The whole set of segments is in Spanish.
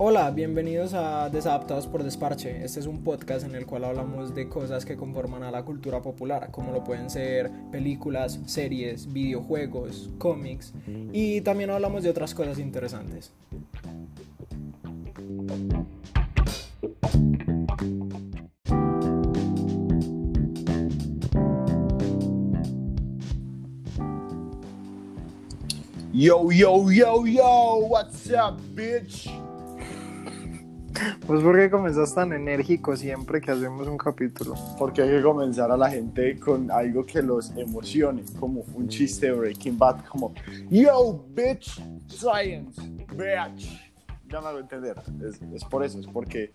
Hola, bienvenidos a Desadaptados por Desparche. Este es un podcast en el cual hablamos de cosas que conforman a la cultura popular, como lo pueden ser películas, series, videojuegos, cómics y también hablamos de otras cosas interesantes. Yo, yo, yo, yo, what's up, bitch? Pues porque comenzas tan enérgico siempre que hacemos un capítulo. Porque hay que comenzar a la gente con algo que los emocione, como un chiste de Breaking Bad, como Yo, bitch, science, bitch. Ya me hago entender. Es, es por eso, es porque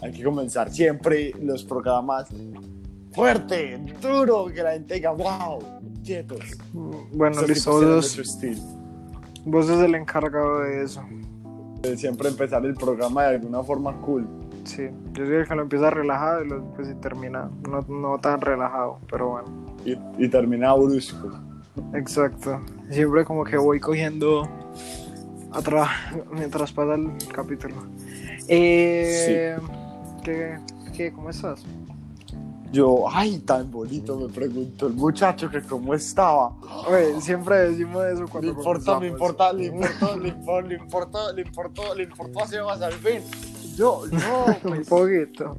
hay que comenzar siempre los programas fuerte, duro, que la gente diga, wow, quietos. Bueno, listo, vos, vos sos el encargado de eso siempre empezar el programa de alguna forma cool. Sí, yo soy el que lo empieza relajado y lo, pues, y termina no, no, tan relajado, pero bueno. Y, y termina brusco. Exacto. Siempre como que voy cogiendo atrás mientras pasa el capítulo. Eh, sí. ¿qué, ¿Qué? ¿Cómo estás? Yo, ay, tan bonito, me preguntó el muchacho que cómo estaba. Oye, siempre decimos eso cuando Le importa, le importa, le importó, le importó, le importó, le importó, le importó hacer más al fin. Yo, no, pues, Un poquito.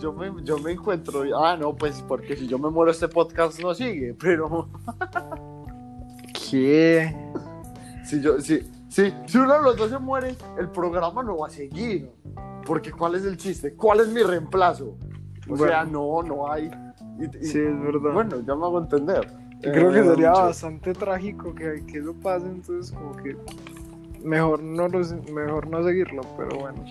Yo me, yo me encuentro, ah, no, pues porque si yo me muero este podcast no sigue, pero... ¿Qué? Si yo, si, si, si uno de los dos se muere, el programa no va a seguir. Porque ¿cuál es el chiste? ¿Cuál es mi reemplazo? O sea, no, no hay. sí, es verdad. Bueno, ya me hago entender. creo que eh, sería bastante trágico que, que, eso pase, entonces como que mejor no, mejor no seguirlo, pero bueno.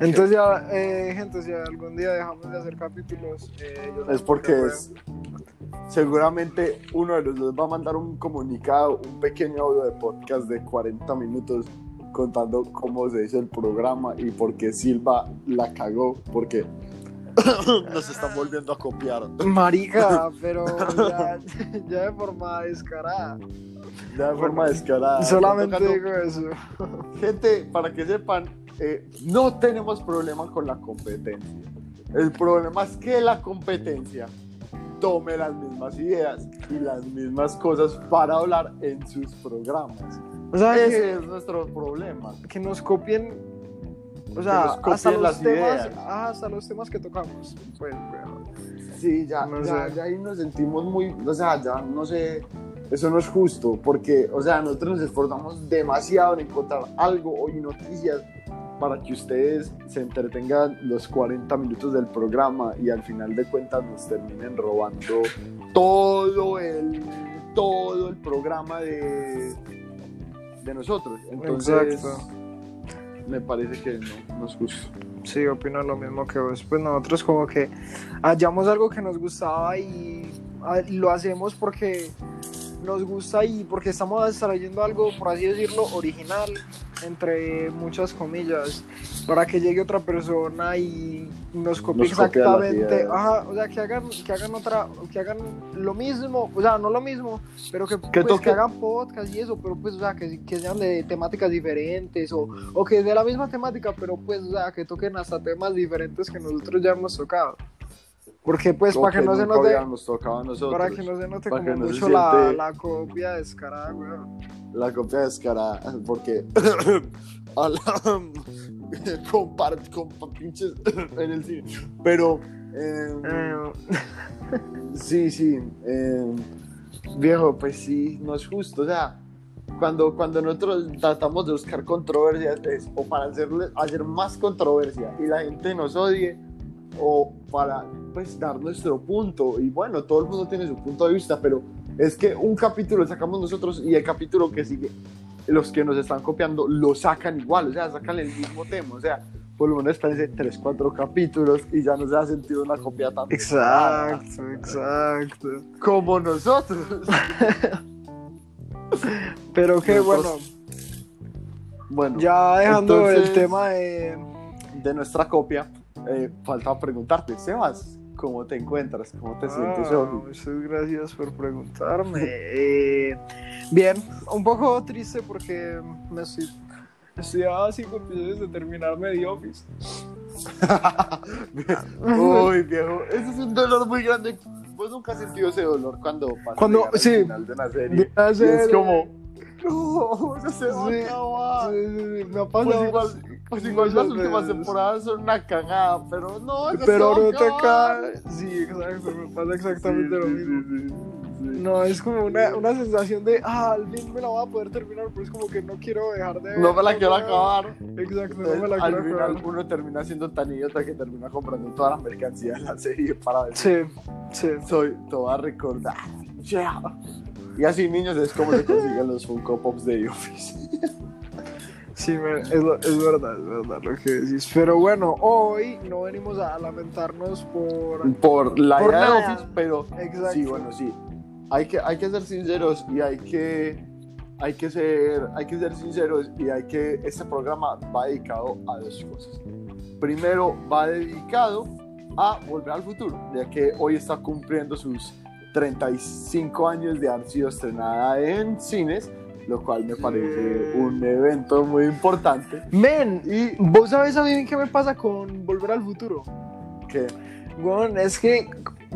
Entonces ya, eh, gente, si algún día dejamos de hacer capítulos, eh, es porque es, seguramente uno de los dos va a mandar un comunicado, un pequeño audio de podcast de 40 minutos contando cómo se hizo el programa y por qué Silva la cagó, porque nos están volviendo a copiar. Marica, pero ya, de forma descarada. Ya de forma descarada. Solamente digo eso. Gente, para que sepan, eh, no tenemos problema con la competencia. El problema es que la competencia tome las mismas ideas y las mismas cosas para hablar en sus programas. O sea, Ese es nuestro problema. Que nos copien o sea, hasta los, temas, hasta los temas que tocamos. Pues, sí, ya, ya, ahí nos sentimos muy, o sea, ya no sé, eso no es justo, porque, o sea, nosotros nos esforzamos demasiado en encontrar algo y noticias para que ustedes se entretengan los 40 minutos del programa y al final de cuentas nos terminen robando todo el, todo el programa de, de nosotros. Entonces, Exacto me parece que no, no es justo. Sí, opino lo mismo que vos. Pues nosotros como que hallamos algo que nos gustaba y ah, lo hacemos porque nos gusta y porque estamos extrayendo algo, por así decirlo, original, entre muchas comillas, para que llegue otra persona y nos copie exactamente, ajá, o sea, que hagan, que hagan otra, que hagan lo mismo, o sea, no lo mismo, pero que, pues, que hagan podcast y eso, pero pues, o sea, que, que sean de temáticas diferentes o, o que de la misma temática, pero pues, o sea, que toquen hasta temas diferentes que nosotros ya hemos tocado. Porque pues para que, no se note para que no se note como mucho la, la, copia descarada, weón. La copia descarada, porque comparte con pinches en el cine. Pero em, eh. sí, sí. Eh, viejo, pues sí, no es justo. O sea, cuando, cuando nosotros tratamos de buscar controversias o para hacerle, hacer más controversia y la gente nos odie o para pues dar nuestro punto y bueno, todo el mundo tiene su punto de vista, pero es que un capítulo lo sacamos nosotros y el capítulo que sigue, los que nos están copiando lo sacan igual, o sea, sacan el mismo tema, o sea, por lo menos espérense 3, 4 capítulos y ya no se ha sentido una copia tan Exacto, exacto. Como nosotros. pero qué bueno. Bueno, ya dejando el tema de... de nuestra copia eh, faltaba preguntarte, Sebas, ¿cómo te encuentras? ¿Cómo te sientes hoy? Muchas gracias por preguntarme. Eh, bien, un poco triste porque me estoy estudiaba cinco episodios de terminarme The Office. Uy, viejo, ese es un dolor muy grande. Vos nunca has sentido ese dolor cuando pasa Cuando- al final de una serie. De una Y es como, no, se va Sí, a acabar. sí, sí, sí, me ha Pues pasado. igual, pues igual las últimas temporadas son una cagada, pero no, Pero no te cae. Sí, exacto, me pasa exactamente Sí, lo sí, mismo. sí, sí, sí. No, es como una, una sensación de, ah, al fin me la voy a poder terminar, pero es como que no quiero dejar de ver. No me la quiero acabar. Exacto, no me la al quiero final acabar. uno termina siendo tan idiota que termina comprando toda la mercancía de la serie para ver. Sí, sí. Soy, te voy a recordar. Yeah. Y así, niños, es como se consiguen los Funko Pops de The Office. Sí, es, lo- es verdad, es verdad lo que decís. Pero bueno, hoy no venimos a lamentarnos por... Por la Por idea de. Office, pero Exacto. sí, bueno, sí. Hay que, hay que ser sinceros y hay que, hay que ser, hay que ser sinceros y hay que, este programa va dedicado a dos cosas. Primero, va dedicado a Volver al Futuro, ya que hoy está cumpliendo sus 35 años de haber sido estrenada en cines, lo cual me parece Sí. un evento muy importante. Men, Y ¿vos sabes a mí qué me pasa con Volver al Futuro? que Bueno, es que,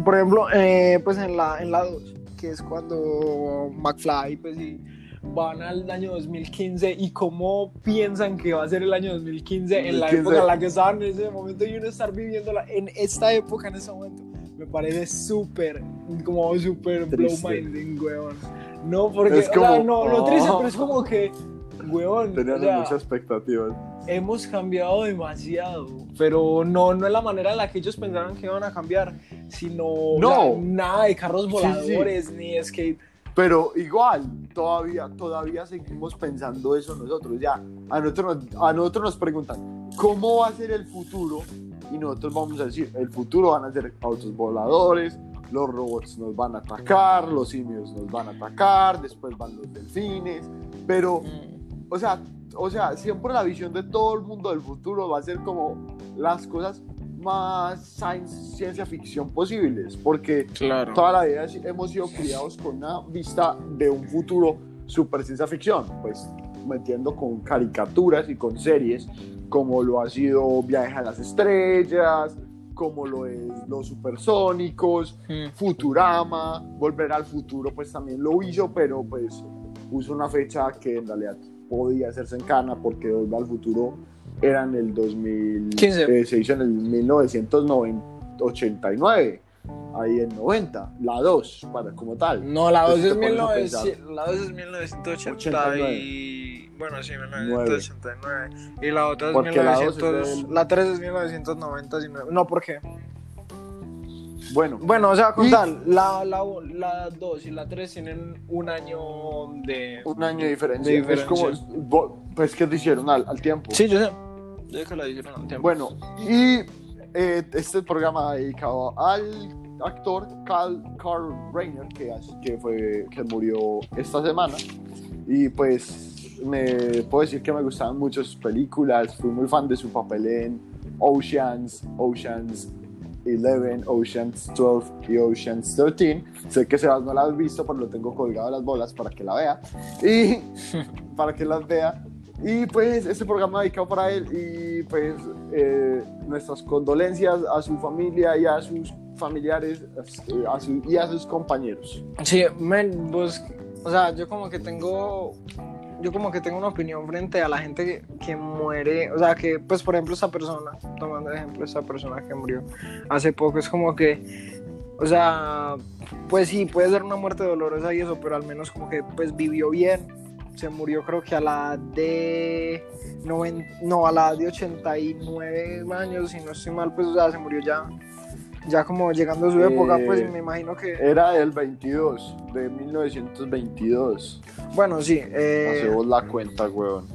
por ejemplo, eh, pues en la, en la 2, que es cuando McFly, pues y van al año 2015 y cómo piensan que va a ser el año 2015 en la 2015. época en la que estaban en ese momento y uno estar viviéndola en esta época, en ese momento, me parece súper, como súper blow minding, weón. No, porque, Es o sea, como- no, lo triste, Oh. pero es como que, weón, tenían o sea, muchas expectativas. hemos cambiado demasiado, pero no, no es la manera en la que ellos pensaron que iban a cambiar, sino No. la- nada de carros Sí, sí. voladores ni skate. Pero igual, todavía, todavía seguimos pensando eso nosotros. Ya, a nosotros, nos- a nosotros nos preguntan, ¿cómo va a ser el futuro? Y nosotros vamos a decir, el futuro van a ser autos voladores, los robots nos van a atacar, los simios nos van a atacar, después van los delfines. Pero, o sea, o sea, siempre la visión de todo el mundo del futuro va a ser como las cosas más science, ciencia ficción posibles, porque Claro. toda la vida hemos sido criados con una vista de un futuro super ciencia ficción, pues metiendo con caricaturas y con series como lo ha sido Viaje a las Estrellas, como lo es Los Supersónicos, Futurama, Volver al Futuro pues también lo hizo, pero pues puso una fecha que en realidad podía hacerse en cana porque Volver al Futuro era en el 2000, 15. eh, se hizo en el 1989, ahí en 90, la 2 para como tal. No, la 2 Entonces es, te pones a 1900 la 2 es 1980 y... Bueno, sí, 1989. Y la otra es Porque la dos es 1900... del- La 3 es 1990. si no- No, ¿por qué? Bueno, Bueno, o sea, con tal, la, la, la 2 y la 3 tienen un año de... un año de diferencia. De Es como, diferencia. pues que lo hicieron al, al tiempo. Sí, yo sé. Yo sé que la hicieron al tiempo. Bueno, y eh, este programa dedicado al actor Carl, Carl Reiner, que, que, fue, que murió esta semana. Y pues me puedo decir que me gustaban mucho sus películas. Fui muy fan de su papel en Oceans, Oceans 11, Oceans 12 y Oceans 13. Sé que Sebas no la has visto, pero lo tengo colgado a las bolas para que la vea. Y para que las vea. Y pues este programa dedicado para él y pues eh, nuestras condolencias a su familia y a sus familiares eh, a su- y a sus compañeros. Sí, vos, o sea, yo como que tengo, yo como que tengo una opinión frente a la gente que, muere, o sea, que, pues, por ejemplo, esa persona, tomando de ejemplo esa persona que murió hace poco, es como que, o sea, pues sí, puede ser una muerte dolorosa y eso, pero al menos como que, pues, vivió bien, se murió creo que a la de, noven- no, a la edad de 89 años, si no estoy mal, pues, o sea, se murió ya. Ya como llegando a su época, Eh, pues me imagino que... Era del 22, de 1922. Bueno, sí. eh, Hacemos la cuenta, weón.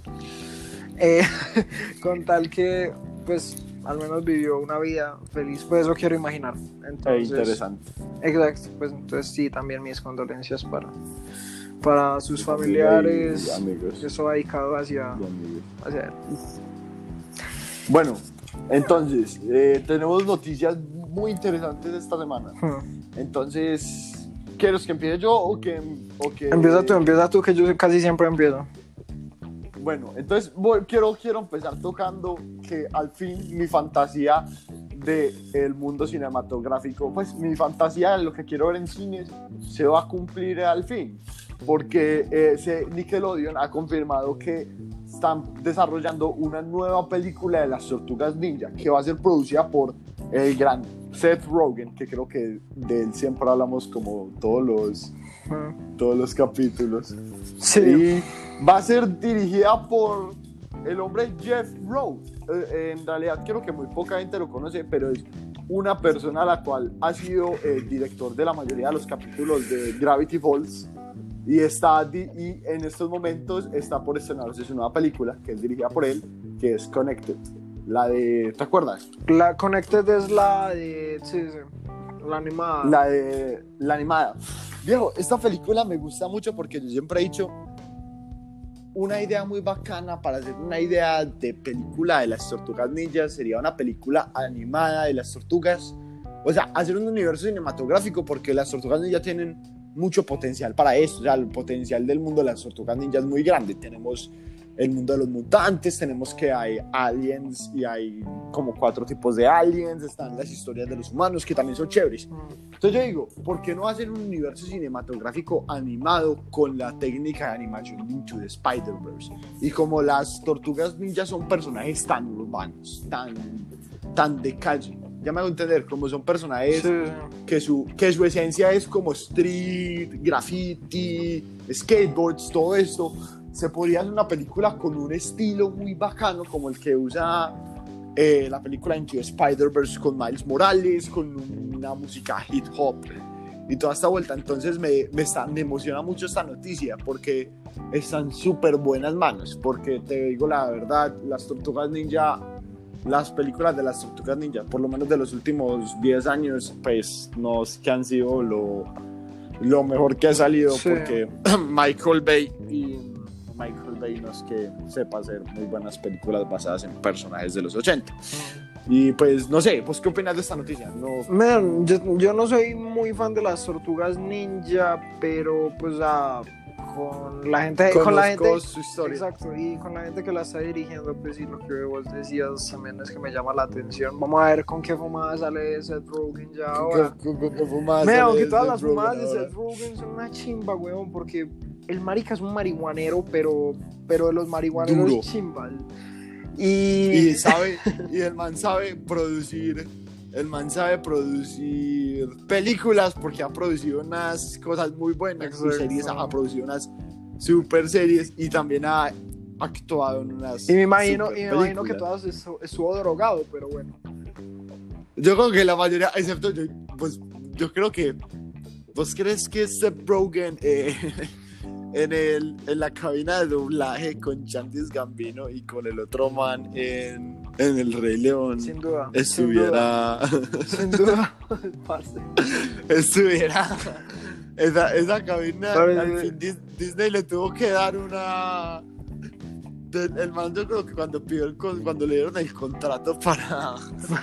eh, con tal que, pues, al menos vivió una vida feliz, pues eso quiero imaginar. Eh, Entonces, interesante. Exacto, pues entonces sí, también mis condolencias para, para sus Mi familia familiares. y amigos. Eso va dedicado hacia, amigos. hacia él. Bueno, entonces, eh, tenemos noticias muy interesantes esta semana. Hmm. Entonces, ¿quieres que empiece yo o que, o que... Empieza tú, empieza tú, que yo casi siempre empiezo. bueno, entonces quiero, quiero empezar tocando que al fin mi fantasía del el mundo cinematográfico, pues mi fantasía de lo que quiero ver en cines se va a cumplir al fin, porque eh, Nickelodeon ha confirmado que están desarrollando una nueva película de las tortugas ninja que va a ser producida por el gran Seth Rogen, que creo que de él siempre hablamos como todos los, todos los capítulos. Sí. Y va a ser dirigida por el hombre Jeff Rose. Eh, en realidad creo que muy poca gente lo conoce, pero es una persona a la cual ha sido el director de la mayoría de los capítulos de Gravity Falls y está y en estos momentos está por estrenarse su nueva película que es dirigida por él que es Connected la de ¿te acuerdas? la Connected es la de sí, sí, la animada la de la animada viejo esta película me gusta mucho porque yo siempre he dicho una idea muy bacana para hacer una idea de película de las tortugas ninjas sería una película animada de las tortugas o sea hacer un universo cinematográfico porque las tortugas ninjas tienen mucho potencial para esto. O sea, el potencial del mundo de las tortugas ninjas es muy grande. Tenemos el mundo de los mutantes, tenemos que hay aliens y hay como cuatro tipos de aliens, están las historias de los humanos que también son chéveres. Entonces yo digo, ¿por qué no hacer un universo cinematográfico animado con la técnica de animación Into the Spider-Verse? Y como las tortugas ninjas son personajes tan urbanos, tan, tan de calle, ya me hago entender, como son personajes que, su, que su esencia es como street, graffiti, skateboards, todo esto, se podría hacer una película con un estilo muy bacano como el que usa eh, la película Into Spider-Verse con Miles Morales, con una música hip hop y toda esta vuelta. Entonces me, me, está, me emociona mucho esta noticia porque están súper buenas manos, porque te digo la verdad, las tortugas ninja las películas de las tortugas ninja, por lo menos de los últimos 10 años, pues no es que han sido lo, lo mejor que ha salido, porque Michael Bay y Bay no es que sepa hacer muy buenas películas basadas en personajes de los 80. Y pues no sé, pues qué opinas de esta noticia? No... yo, yo, no soy muy fan de las tortugas ninja, pero pues a con la gente con la gente su historia. exacto y con la gente que la está dirigiendo pues sí lo que vos decías también es que me llama la atención vamos a ver con qué fumada sale Seth Rogen ya ahora con, con, qué fumada Mira, aunque todas las fumadas de Seth Rogen son una chimba weón porque el marica es un marihuanero pero pero de los marihuaneros chimbas y... y sabe y el man sabe producir el man sabe producir películas porque ha producido unas cosas muy buenas series, ha producido unas super series y también ha actuado en unas. Y me imagino, y me imagino que todas estuvo drogado, pero bueno. Yo creo que la mayoría, excepto yo, pues yo creo que. ¿Vos crees que Seth Rogen eh, en, el, en la cabina de doblaje con Chandis Gambino y con el otro man en en el Rey León. Sin duda estuviera sin duda, estuviera esa, esa cabina al fin Disney le tuvo que dar una el man yo creo que cuando pidió el, cuando le dieron el contrato para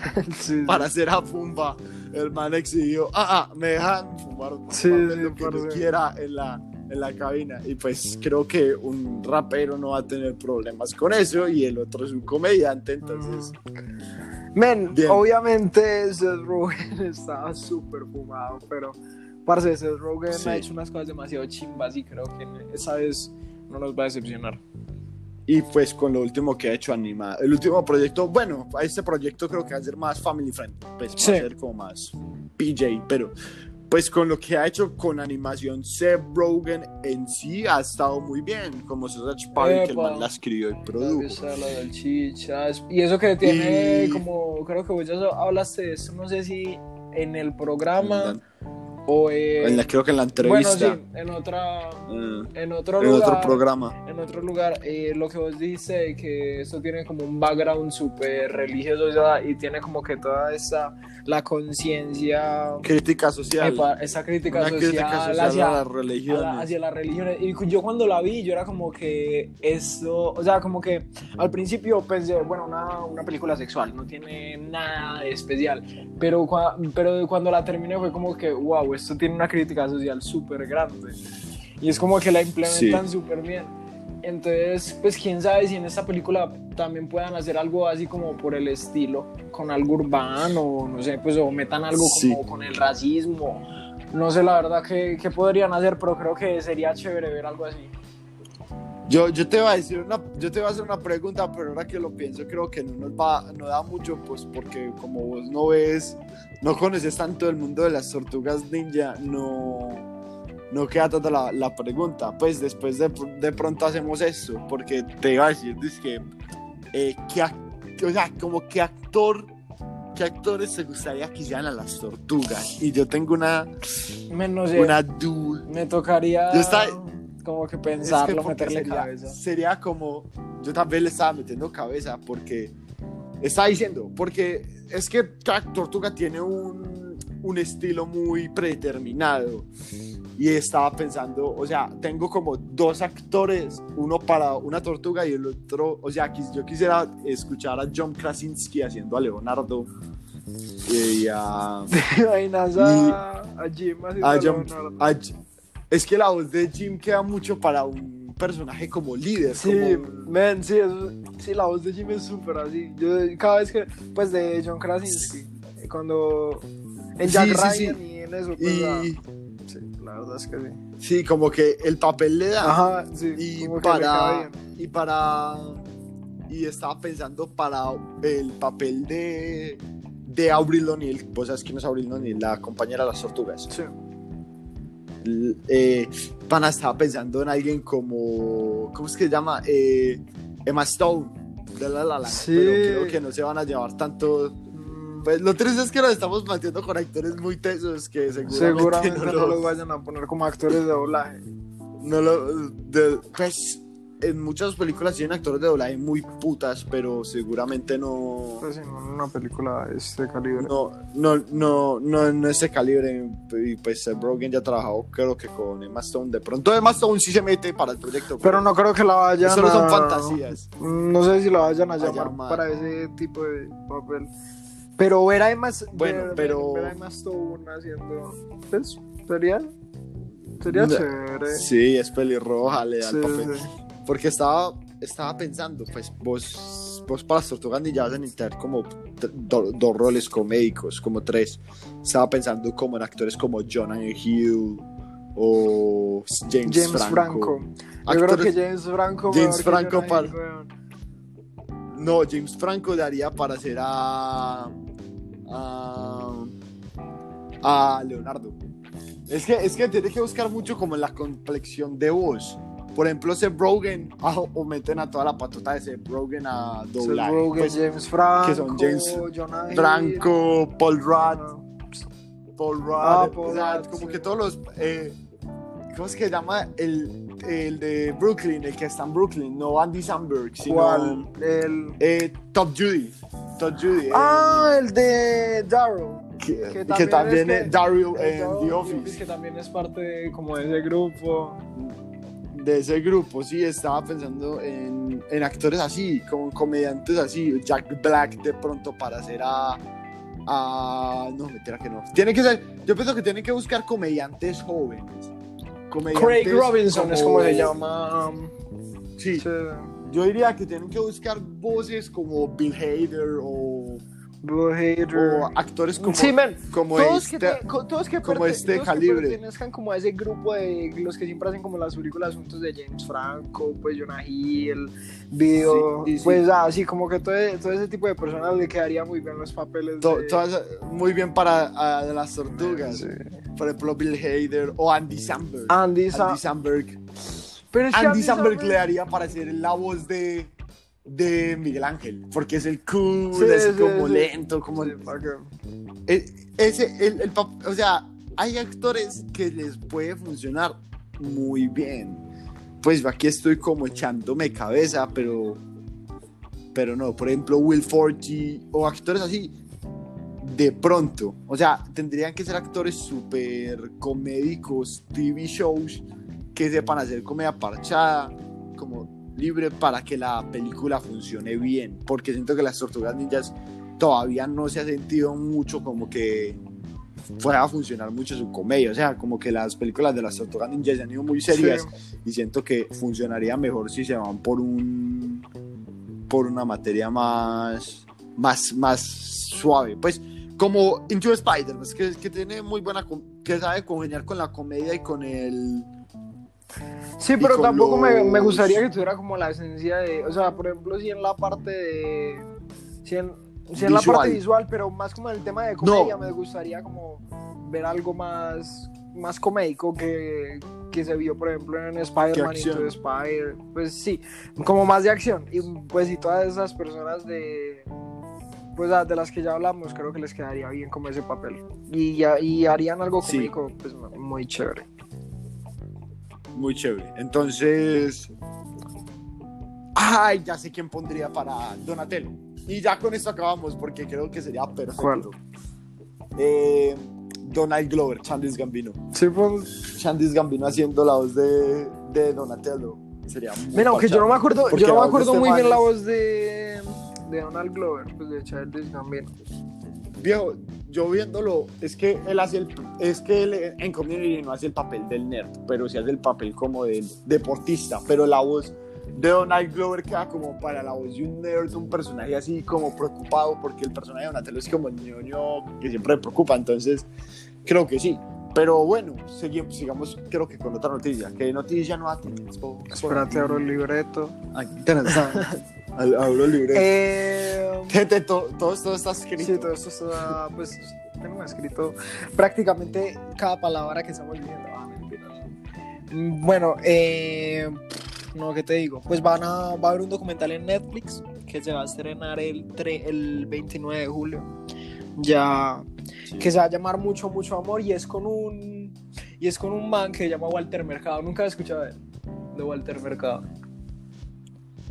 para hacer a Pumba el man exigió ah, ah me dejan fumar sí, lo que quiera en la en la cabina. Y pues creo que un rapero no va a tener problemas con eso y el otro es un comediante, entonces... Men, obviamente Seth Rogen estaba súper fumado, pero parce, Seth Rogen ha hecho unas cosas demasiado chimbas y creo que esa vez no nos va a decepcionar. Y pues con lo último que ha hecho animado, el último proyecto, bueno, este proyecto creo que va a ser más family friendly, pues va a ser como más PJ, pero pues con lo que ha hecho con animación, Seth Rogen en sí ha estado muy bien, como Sausage Party, que el man la escribió y produjo. Y eso que tiene, como creo que vos ya hablaste de eso, no sé si en el programa o en la, creo que en la entrevista. Bueno, sí, en otra. Eh, en otro lugar. otro programa. En otro lugar. Eh, lo que vos dices, que esto tiene como un background súper religioso y tiene como que toda esa. La conciencia. Crítica social. esa crítica social, hacia, las religiones. hacia las religiones. Y yo cuando la vi, yo era como que esto. O sea, como que al principio pensé, bueno, una, una película sexual, no tiene nada de especial. Pero, pero cuando la terminé fue como que, wow esto tiene una crítica social súper grande. Y es como que la implementan súper bien. Entonces, pues quién sabe si en esta película también puedan hacer algo así como por el estilo, con algo urbano, no sé, pues o metan algo como con el racismo. No sé la verdad qué, qué podrían hacer, pero creo que sería chévere ver algo así. Yo, yo te voy a decir una, yo te voy a hacer una pregunta, pero ahora que lo pienso creo que no nos va, no da mucho, pues porque como vos no ves, no conoces tanto el mundo de las tortugas ninja, no, no queda toda la, la pregunta. Pues después de, de, pronto hacemos eso, porque te iba a decir, es que, eh, o sea, como que actor, qué actores te gustaría que hicieran a las tortugas. Y yo tengo una, Menos una duda. Me tocaría. Yo estaba, como que pensarlo, es que meterle sería, cabeza. Sería como, yo también le estaba metiendo cabeza porque estaba diciendo, porque es que tortuga tiene un, un estilo muy predeterminado. Y estaba pensando, o sea, tengo como dos actores, uno para una tortuga y el otro, o sea, yo quisiera escuchar a John Krasinski haciendo a Leonardo y a... a, Jim haciendo a, John, a, es que la voz de Jim queda mucho para un personaje como líder. Sí, man, sí, sí, la voz de Jim es súper así. Yo cada vez que, pues de John Krasinski, cuando en Jack Ryan y en eso, pues, y... sí, la verdad es que sí. Sí, como que el papel le da. Ajá, sí. Y para, y para, y estaba pensando para el papel de, de Avril O'Neill. Vos sabes quién es Avril O'Neill, la compañera de las tortugas. Sí eh, Pana estaba pensando en alguien como, ¿cómo es que se llama? Eh, Emma Stone, de La La sí. pero creo que no se van a llevar tanto... Pues lo triste es que nos estamos planteando con actores muy tesos que seguramente, no, los... vayan a poner como actores de doblaje. No lo, de, pues en muchas películas tienen actores de doblaje muy putas, pero seguramente no. Pues en una película de este calibre. No, no, no, no en ese calibre. Y pues Brogan ya ha trabajado, creo que con Emma Stone. De pronto Emma Stone sí se mete para el proyecto. Pero, no creo que la vayan Solo son fantasías. No sé si la vayan a, llamar, para ese tipo de papel. Pero ver a Emma, bueno, ver, pero... ver a Emma Stone haciendo. Pues, sería. Sería chévere. Sí, es pelirroja, le da sí, el papel. Sí. Porque estaba, estaba pensando, pues vos, vos para las tortugas ya vas a necesitar como dos do roles comédicos, como tres. Estaba pensando como en actores como Jonah Hill o James, James Franco. Franco. Yo creo que James Franco. James Franco para. no, James Franco daría para hacer a. a. a Leonardo. Es que, es que tiene que buscar mucho como en la complexión de voz. Por ejemplo, Seth Rogen, o meten a toda la patota de Seth Rogen a doblar. Seth Rogen, pues, James Franco, que son James Franco, Paul Rudd, Paul Rudd, ah, Paul o sea, Rudd como sí. que todos los, eh, ¿cómo es que se llama? El, el de Brooklyn, el que está en Brooklyn, no Andy Samberg, sino ¿Cuál? El... Eh, Top Judy, Top Judy. Ah, el de Daryl. Que, que, que también es es Daryl en The Office. Que también es parte de, como de ese grupo. De ese grupo, sí, estaba pensando en, en actores así, como comediantes así, Jack Black de pronto para hacer a... a no, mentira que no. Tiene que ser, yo pienso que tienen que buscar comediantes jóvenes. Comediantes Craig Robinson es como se llama. Sí, Sí. yo diría que tienen que buscar voces como Bill Hader o. o actores como, sí, man. como todos este. que, te- todos que como este todos que calibre. pertenezcan como a ese grupo de los que siempre hacen como las películas juntos de James Franco, pues Jonah Hill, Video, Sí, pues así como que todo, todo ese tipo de personas le quedaría muy bien los papeles to- de... todas- muy bien para a, de las tortugas. Sí. Por ejemplo, Bill Hader o Andy Samberg. Andy, Sa- Andy Samberg. Pero es que Andy Samberg Samberg- le haría para ser la voz de, de Miguel Ángel, porque es el cool, Sí, así sí, como sí. lento, como... El- ese, el, el o sea, hay actores que les puede funcionar muy bien. Pues aquí estoy como echándome cabeza, pero... Pero no, por ejemplo, Will Forte o actores así, de pronto. O sea, tendrían que ser actores súper comédicos, TV shows, que sepan hacer comedia parchada, como libre para que la película funcione bien. Porque siento que las tortugas ninjas todavía no se ha sentido mucho como que pueda funcionar mucho su comedia. O sea, como que las películas de las Tortugas Ninja se han ido muy serias y siento que funcionaría mejor si se van por un por una materia más más más suave. Pues como Into Spider, pues, que, que tiene muy buena que sabe congeniar con la comedia y con el Sí, pero tampoco me, me, gustaría que tuviera como la esencia de, o sea, por ejemplo, si en la parte de, si en, si en la parte visual, pero más como en el tema de comedia, me gustaría como ver algo más, más comédico que, que se vio, por ejemplo, en Spider-Man y Spider, pues sí, como más de acción, y pues y todas esas personas de, pues de las que ya hablamos, creo que les quedaría bien como ese papel, y, y harían algo cómico, pues muy chévere muy chévere. Entonces, ay, ya sé quién pondría para Donatello. Y ya con esto acabamos porque creo que sería perfecto. Eh, Donald Glover, Chandis Gambino. Sí, pues. Chandis Gambino haciendo la voz de, de Donatello. Sería muy Mira, aunque yo no me acuerdo, yo no me acuerdo muy bien la voz de, de Donald Glover, pues de Chandis Gambino. Viejo, yo viéndolo, es que él hace el, es que él en Community no hace el papel del nerd, pero sí hace el papel como del deportista, pero la voz de Donald Glover queda como para la voz de un nerd, un personaje así como preocupado, porque el personaje de Donatello es como el ñoño que siempre preocupa, entonces creo que sí. Pero bueno, seguimos, sigamos creo que con otra noticia. ¿Qué noticia no tenido? Espérate, abro el libreto. Aquí tenés. Abro el libreto. Eh, todo, todo, esto está escrito. Sí, todo esto está, pues, tengo escrito prácticamente cada palabra que estamos diciendo. Ah, bueno, eh, no, ¿qué te digo? Pues van a, va a haber un documental en Netflix que se va a estrenar el, el 29 de julio. Ya, que se va a llamar Mucho, Mucho Amor y es con un, y es con un man que se llama Walter Mercado. Nunca he escuchado de, de Walter Mercado.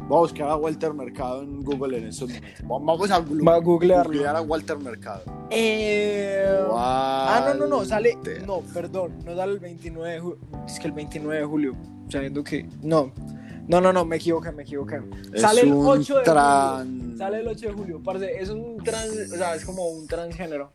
Voy a buscar a Walter Mercado en Google en esos momentos. Vamos a, Va a googlearlo. a Walter Mercado. Eh... Ah, no, no, no, sale. No, perdón, no sale el 29 de julio. Es que el 29 de julio, sabiendo que. No, no, no, no, me equivoqué, me equivoqué. sale el 8 de julio. Sale el 8 de julio. Parce, es un trans. O sea, es como un transgénero.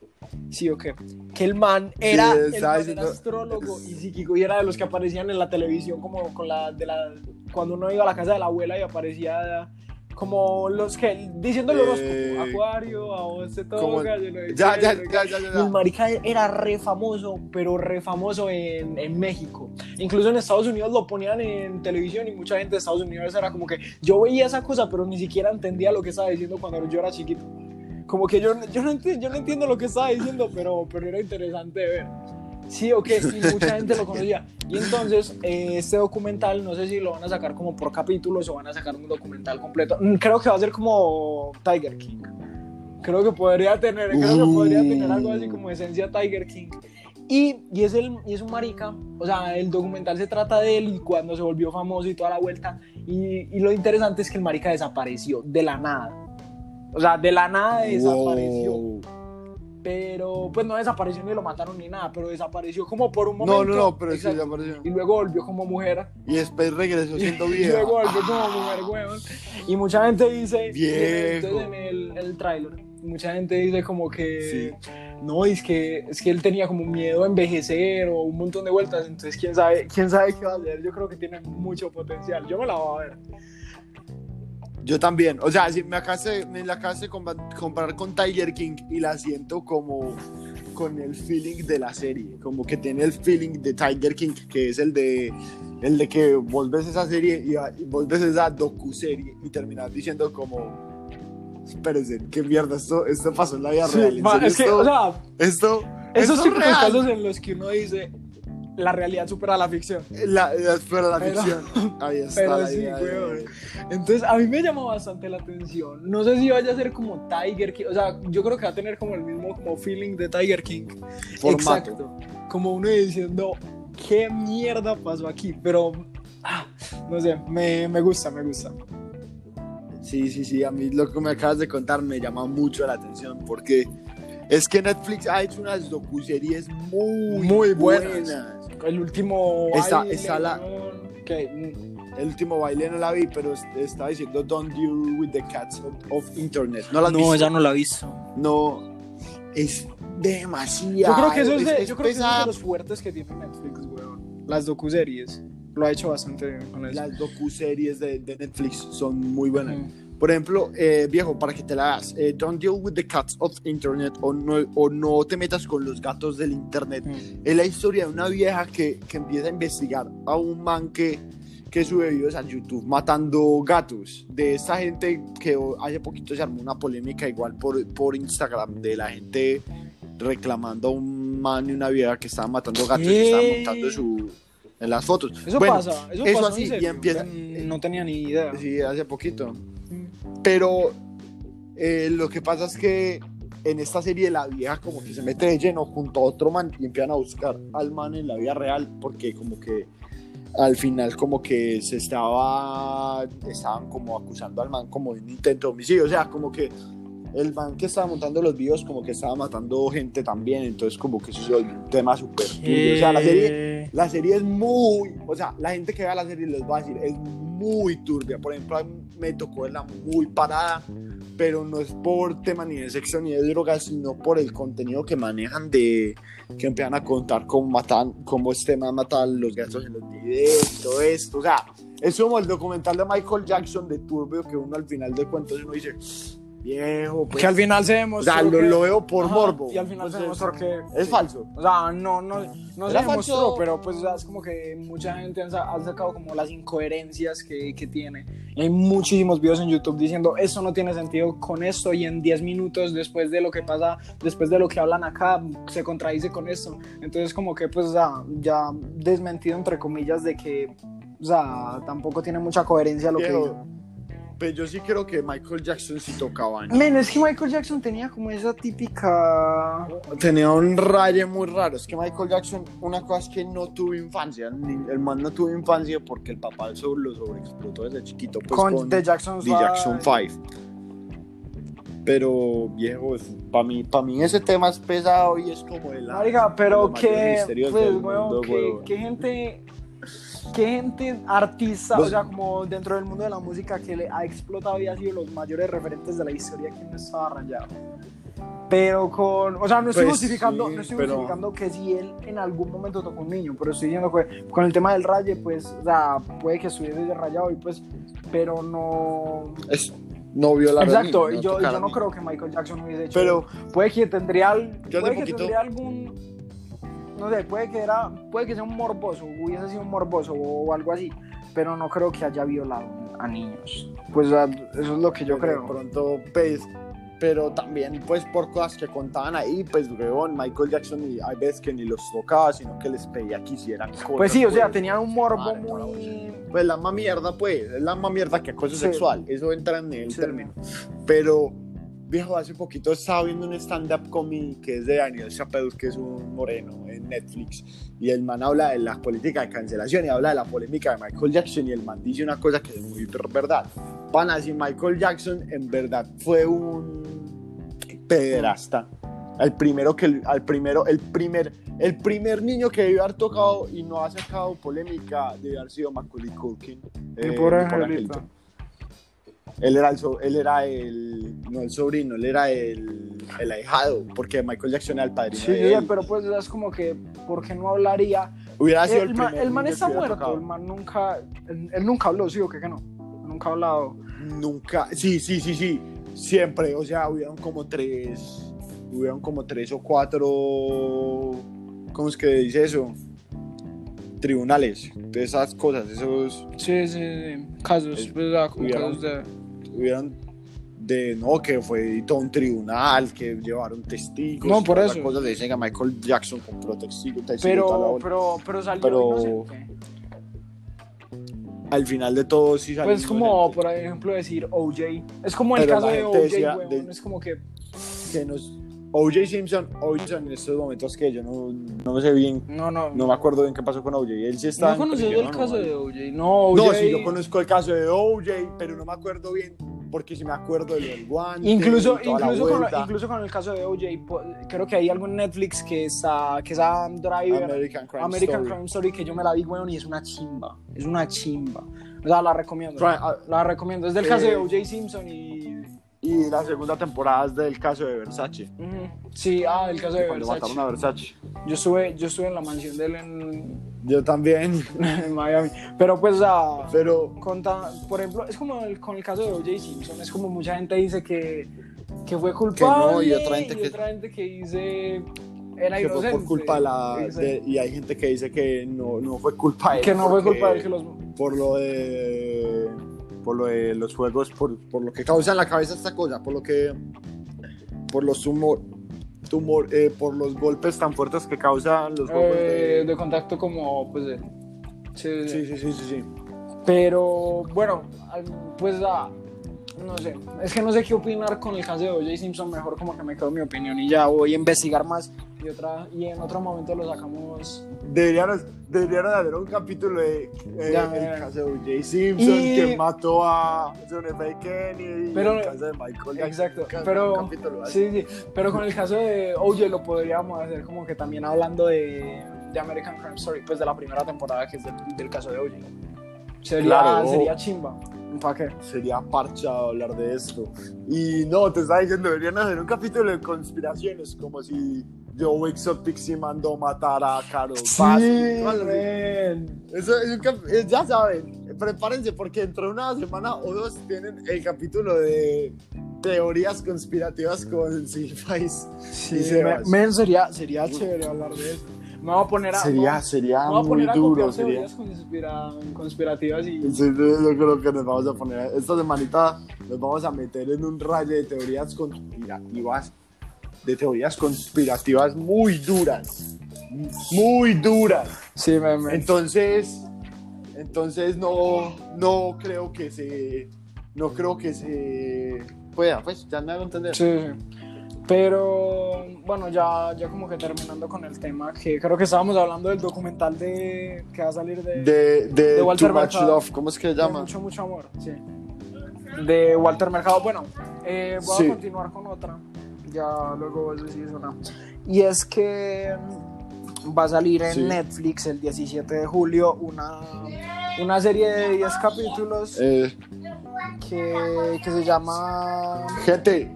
Sí, ok. Que el man era, el man astrólogo y psíquico y era de los que aparecían en la televisión como con la de la cuando uno iba a la casa de la abuela y aparecía como los que diciendo el horóscopo, eh, acuario, a vos se toca, ya, ya, ya, ya, ya, El marica era re famoso, pero re famoso en, en, México. Incluso en Estados Unidos lo ponían en televisión y mucha gente de Estados Unidos era como que yo veía esa cosa, pero ni siquiera entendía lo que estaba diciendo cuando yo era chiquito. Como que yo, yo, no, entiendo, yo no entiendo lo que estaba diciendo, pero, pero era interesante de ver. Sí, ok, sí, mucha gente lo conocía. Y entonces, eh, este documental, no sé si lo van a sacar como por capítulos o van a sacar un documental completo. Mm, creo que va a ser como Tiger King. Creo que podría tener, creo que podría tener algo así como esencia Tiger King. Y, y, es el, y es un marica, o sea, el documental se trata de él y cuando se volvió famoso y toda la vuelta. Y, y lo interesante es que el marica desapareció de la nada. O sea, de la nada desapareció pero pues no desapareció ni lo mataron ni nada, pero desapareció como por un momento. No, no, no, pero sí desapareció. Y luego volvió como mujer. Y después regresó siendo viejo. y luego volvió como mujer, weón. Y mucha gente dice, viejo. en el, el tráiler, mucha gente dice como que no, es que es que él tenía como miedo a envejecer o un montón de vueltas, entonces quién sabe, quién sabe qué va a hacer. Yo creo que tiene mucho potencial. Yo me la voy a ver. Yo también. O sea, si me, acabé, me la acabas de comparar con Tiger King y la siento como con el feeling de la serie. Como que tiene el feeling de Tiger King, que es el de el de que vos ves esa serie y, y vos ves esa docu-serie y terminas diciendo como espérense, qué mierda, esto, esto pasó en la vida real. es que, o sea, esto, esos son casos en los que uno dice, la realidad supera la ficción. La, supera la ficción. Ahí está. Pero sí, weón. Entonces, a mí me llama bastante la atención. No sé si vaya a ser como Tiger King. O sea, yo creo que va a tener como el mismo como feeling de Tiger King. Formato. Exacto. Como uno diciendo, ¿qué mierda pasó aquí? Pero, ah, no sé, me, me gusta, me gusta. Sí, sí, sí. A mí lo que me acabas de contar me llama mucho la atención porque es que Netflix ha hecho unas docuseries muy, muy buenas. El último baile. la, El último baile no la vi, pero estaba diciendo Don't Deal with the Cats of, Internet. No, la no ella no la he visto. No, es demasiado. Yo creo que eso es, de, es yo creo que eso es de los fuertes que tiene Netflix, weón. Las docuseries. Lo ha hecho bastante bien con eso. Las docuseries de, de Netflix son muy buenas. Mm. Por ejemplo, eh, viejo, para que te la hagas, eh, Don't Deal with the Cats of Internet o no, o no te metas con los gatos del Internet. Mm. Es la historia de una vieja que, que empieza a investigar a un man que, que sube videos a YouTube matando gatos. De esta gente que hace poquito se armó una polémica igual por, por Instagram de la gente reclamando a un man y una vieja que estaban matando gatos y estaban montando su, en las fotos. Eso Bueno, pasa, eso, eso pasa así, y empieza- Mm, No tenía ni idea. Sí, hace poquito. Pero eh, lo que pasa es que en esta serie la vieja como que se mete de lleno junto a otro man y empiezan a buscar al man en la vida real porque como que al final como que se estaba estaban como acusando al man como de un intento de homicidio, o sea, como que el man que estaba montando los videos como que estaba matando gente también, entonces como que eso es un tema súper o sea, la serie la serie es muy, o sea, la gente que vea la serie les va a decir, es muy turbia. Por ejemplo, me tocó verla muy parada, pero no es por tema ni de sexo ni de drogas, sino por el contenido que manejan de que empiezan a contar cómo matan, cómo este man mata a los gatos en los videos todo esto. O sea, es como el documental de Michael Jackson de Turbio que uno al final de cuentas uno dice, viejo, pues, que al final se o demostró. sea, lo, que- lo veo por Ajá, morbo. Y al final se Entonces, demostró que. es falso. O sea, no, no, no se demostró, falso. pero pues o sea, es como que mucha gente ha sa- ha sacado como las incoherencias que, que tiene. Y hay muchísimos videos en YouTube diciendo, eso no tiene sentido con esto y en 10 minutos después de lo que pasa, después de lo que hablan acá, se contradice con esto. Entonces como que pues o sea, ya desmentido entre comillas de que, o sea, tampoco tiene mucha coherencia lo que Viejo. Pero yo sí creo que Michael Jackson sí tocaba. ¿no? Men, es que Michael Jackson tenía como esa típica... Tenía un raye muy raro. Es que Michael Jackson, una cosa es que no tuvo infancia. El man no tuvo infancia porque el papá lo sobre- lo sobreexplotó desde chiquito. Pues, con, con The Jackson The Jackson 5. Pero, viejo, para mí, para mí ese tema es pesado y es como el. Marica, pero que, pues, mundo, que, que gente, que gente artista, Los- o sea, como dentro del mundo de la música que le ha explotado y ha sido los mayores referentes de la historia que no estaba rayado. Pero con, o sea, no estoy Pues, justificando, sí, no estoy pero- justificando que si él en algún momento tocó un niño, pero estoy diciendo que con el tema del raye, pues, o sea, puede que estuviese rayado y pues, pero no. Es no violar Exacto, niño, y yo, yo no creo que Michael Jackson hubiese hecho Pero, puede que tendría, puede que tendría algún no sé puede que era puede que sea un morboso hubiese sido un morboso o, algo así pero no creo que haya violado a niños pues a- eso es lo que yo pero de creo pronto, pues. Pero también, pues, por cosas que contaban ahí, pues, weón, Michael Jackson y hay veces que ni los tocaba, sino que les pedía que hicieran cosas. pues sí o sea pues. tenían un morbo Madre, muy Pues la más mierda, pues, es la más mierda que acoso Sí. sexual. Eso entra en el Sí. término. Pero, viejo, hace poquito estaba viendo un stand-up comedy que es de Daniel Chappelle, que es un moreno en Netflix. Y el man habla de la política de cancelación y habla de la polémica de Michael Jackson. Y el man dice una cosa que es muy verdad. Pana, si Michael Jackson en verdad fue un pederasta. El primero que al primero, el primer, el primer niño que debió haber tocado y no ha sacado polémica debe haber sido Macaulay Culkin. Eh, mi pobre angelito. Él era el, so- él era el, no el sobrino, él era el, el ahijado, porque Michael Jackson era el padrino sí, de él. pero pues es como que ¿por qué no hablaría? Hubiera sido el, El, man, el man está muerto, tocado. el man nunca, él, él nunca habló, sí o qué que no, nunca ha hablado. Nunca, sí, sí, sí, sí, siempre, o sea, hubieron como tres, hubieron como tres o cuatro, ¿cómo es que dice eso? Tribunales, de esas cosas, esos Sí, sí, sí, casos, Es- pues, ah, como casos de... hubieron de, no, que fue todo un tribunal, que llevaron testigos, No, por eso. cosas, le dicen a Michael Jackson compró testigos, Pero, pero, pero salió Pero- inocente. al final de todo sí salió Pues como, inocente. por ejemplo, decir OJ. Es como el Pero caso de OJ, decía weón. de- Es como que... que nos O.J. Simpson, O.J. Simpson en estos momentos que yo no, no me sé bien, No, no. no me acuerdo bien qué pasó con O.J. Él sí está ¿No conoces el caso de OJ? No, OJ... No, sí, yo conozco el caso de O.J., pero no me acuerdo bien, porque sí me acuerdo de lo del guante. Incluso, incluso, con, incluso con el caso de OJ, creo que hay algo en Netflix que está, que es Adam Driver, American Crime American Story. Crime Story, que yo me la vi, weón, y es una chimba. Es una chimba. O sea, la recomiendo. Ah, La recomiendo. Es del Eh, caso de OJ Simpson y, Y la segunda temporada es del caso de Versace. Sí, ah, el caso de Cuando Versace. mataron a Versace. Yo estuve, yo estuve en la mansión de él en, Yo también. en Miami. Pero pues, ah, Pero conta- por ejemplo, es como el- con el caso de O.J. Simpson. Es como mucha gente dice que, que fue culpable. y otra gente que- otra gente que dice era que fue inocente. por culpa de la. De- y hay gente que dice que no, no fue culpa de él. que no fue culpa de él que los. Por lo de. Por lo de los juegos, por, por lo que causa en la cabeza esta cosa, por lo que. Por los tumor. tumor eh, por los golpes tan fuertes que causan los juegos eh, de. de contacto como, pues, de- sí, sí, Sí, sí, sí, sí. Pero bueno, pues ah, no sé, es que no sé qué opinar con el caso de O.J. Simpson, mejor como que me quedo mi opinión y ya voy a investigar más y, otra, y en otro momento lo sacamos. Deberían, deberían haber un capítulo de eh, Ya, el caso de O.J. Simpson Y- que mató a John F. Kennedy Pero- y el caso de Michael. Exacto, pero sí, sí, pero con el caso de O.J. lo podríamos hacer como que también hablando de, de American Crime Story, pues de la primera temporada que es del, del caso de O.J. Sería, Claro. sería chimba. ¿Para qué? Sería parchado hablar de esto. Y no, te estaba diciendo, deberían hacer un capítulo de conspiraciones, como si Joe Exotic sí mandó matar a Carol man. Eso es un eh, ya saben, prepárense porque dentro de una semana o dos tienen el capítulo de teorías conspirativas con Silvais. Sí, Y Sebas. men, sería, sería chévere hablar de eso. Me voy a poner a, Sería, me sería voy a muy a duro. Sería. conspira- conspirativas y... Sí, yo creo que nos vamos a poner, esta semanita nos vamos a meter en un rayo de teorías conspirativas, de teorías conspirativas muy duras, muy duras. Sí, me, me- Entonces, entonces no, no creo que se, no creo que se pueda, pues ya me hago entender. sí. Pero bueno, ya, ya como que terminando con el tema, que creo que estábamos hablando del documental de que va a salir de, De, de, De Walter Too Much Mercado. Love, ¿cómo es que se de mucho, mucho amor. Sí. De Walter Mercado. Bueno, eh, voy Sí. a continuar con otra. Ya luego vos decís una. Y es que va a salir en Sí. Netflix el 17 de julio una, una serie de 10 capítulos Eh, que, que se llama... gente,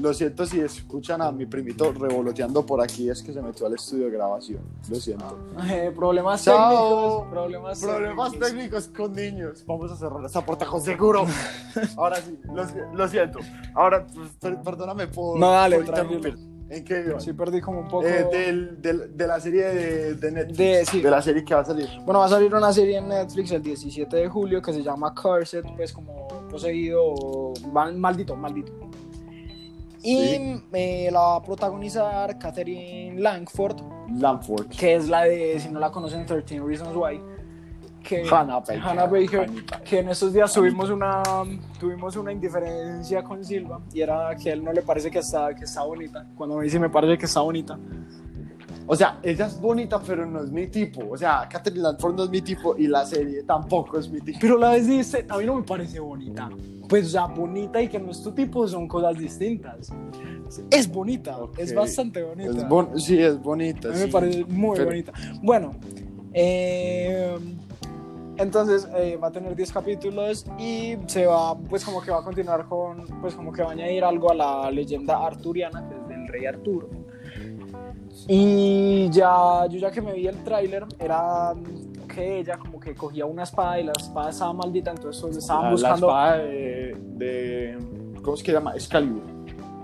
lo siento si escuchan a mi primito revoloteando por aquí, es que se metió al estudio de grabación. Lo siento. eh, problemas Chao. técnicos. Problemas, Problemas técnicos. técnicos con niños. Vamos a cerrar esta puerta con seguro. Ahora sí, lo, lo siento. Ahora, pues, per- perdóname por, No, dale, por interrumpir. ¿En qué iba? Sí, perdí como un poco... Eh, del- del- de la serie de, de Netflix. De- sí. de la serie que va a salir. Bueno, va a salir una serie en Netflix el 17 de julio que se llama Cursed, pues como poseído o maldito, maldito. Y Sí. eh, la va a protagonizar Catherine Langford, Lamford. que es la de, si no la conocen, 13 Reasons Why. Que, Hannah Baker. Hannah Baker, Hannita. que en estos días tuvimos una, tuvimos una indiferencia con Silva y era que a él no le parece que está, que está bonita. Cuando me dice me parece que está bonita. O sea, ella es bonita, pero no es mi tipo. O sea, Catherine Lamford no es mi tipo y la serie tampoco es mi tipo. Pero la vez dice, a mí no me parece bonita. Pues, o sea, bonita y que no es tu tipo son cosas distintas. Es bonita, es bastante bonita. Es bon- sí, es bonita. a mí me parece muy Pero- bonita. Bueno, eh, entonces eh, va a tener 10 capítulos y se va, pues como que va a continuar con, pues como que va a añadir algo a la leyenda arturiana, que es del rey Arturo. Y ya, yo ya que me vi el tráiler, era que ella como que cogía una espada y la espada estaba maldita, entonces estaban La, la buscando... espada de, de- ¿Cómo es que se llama? Excalibur.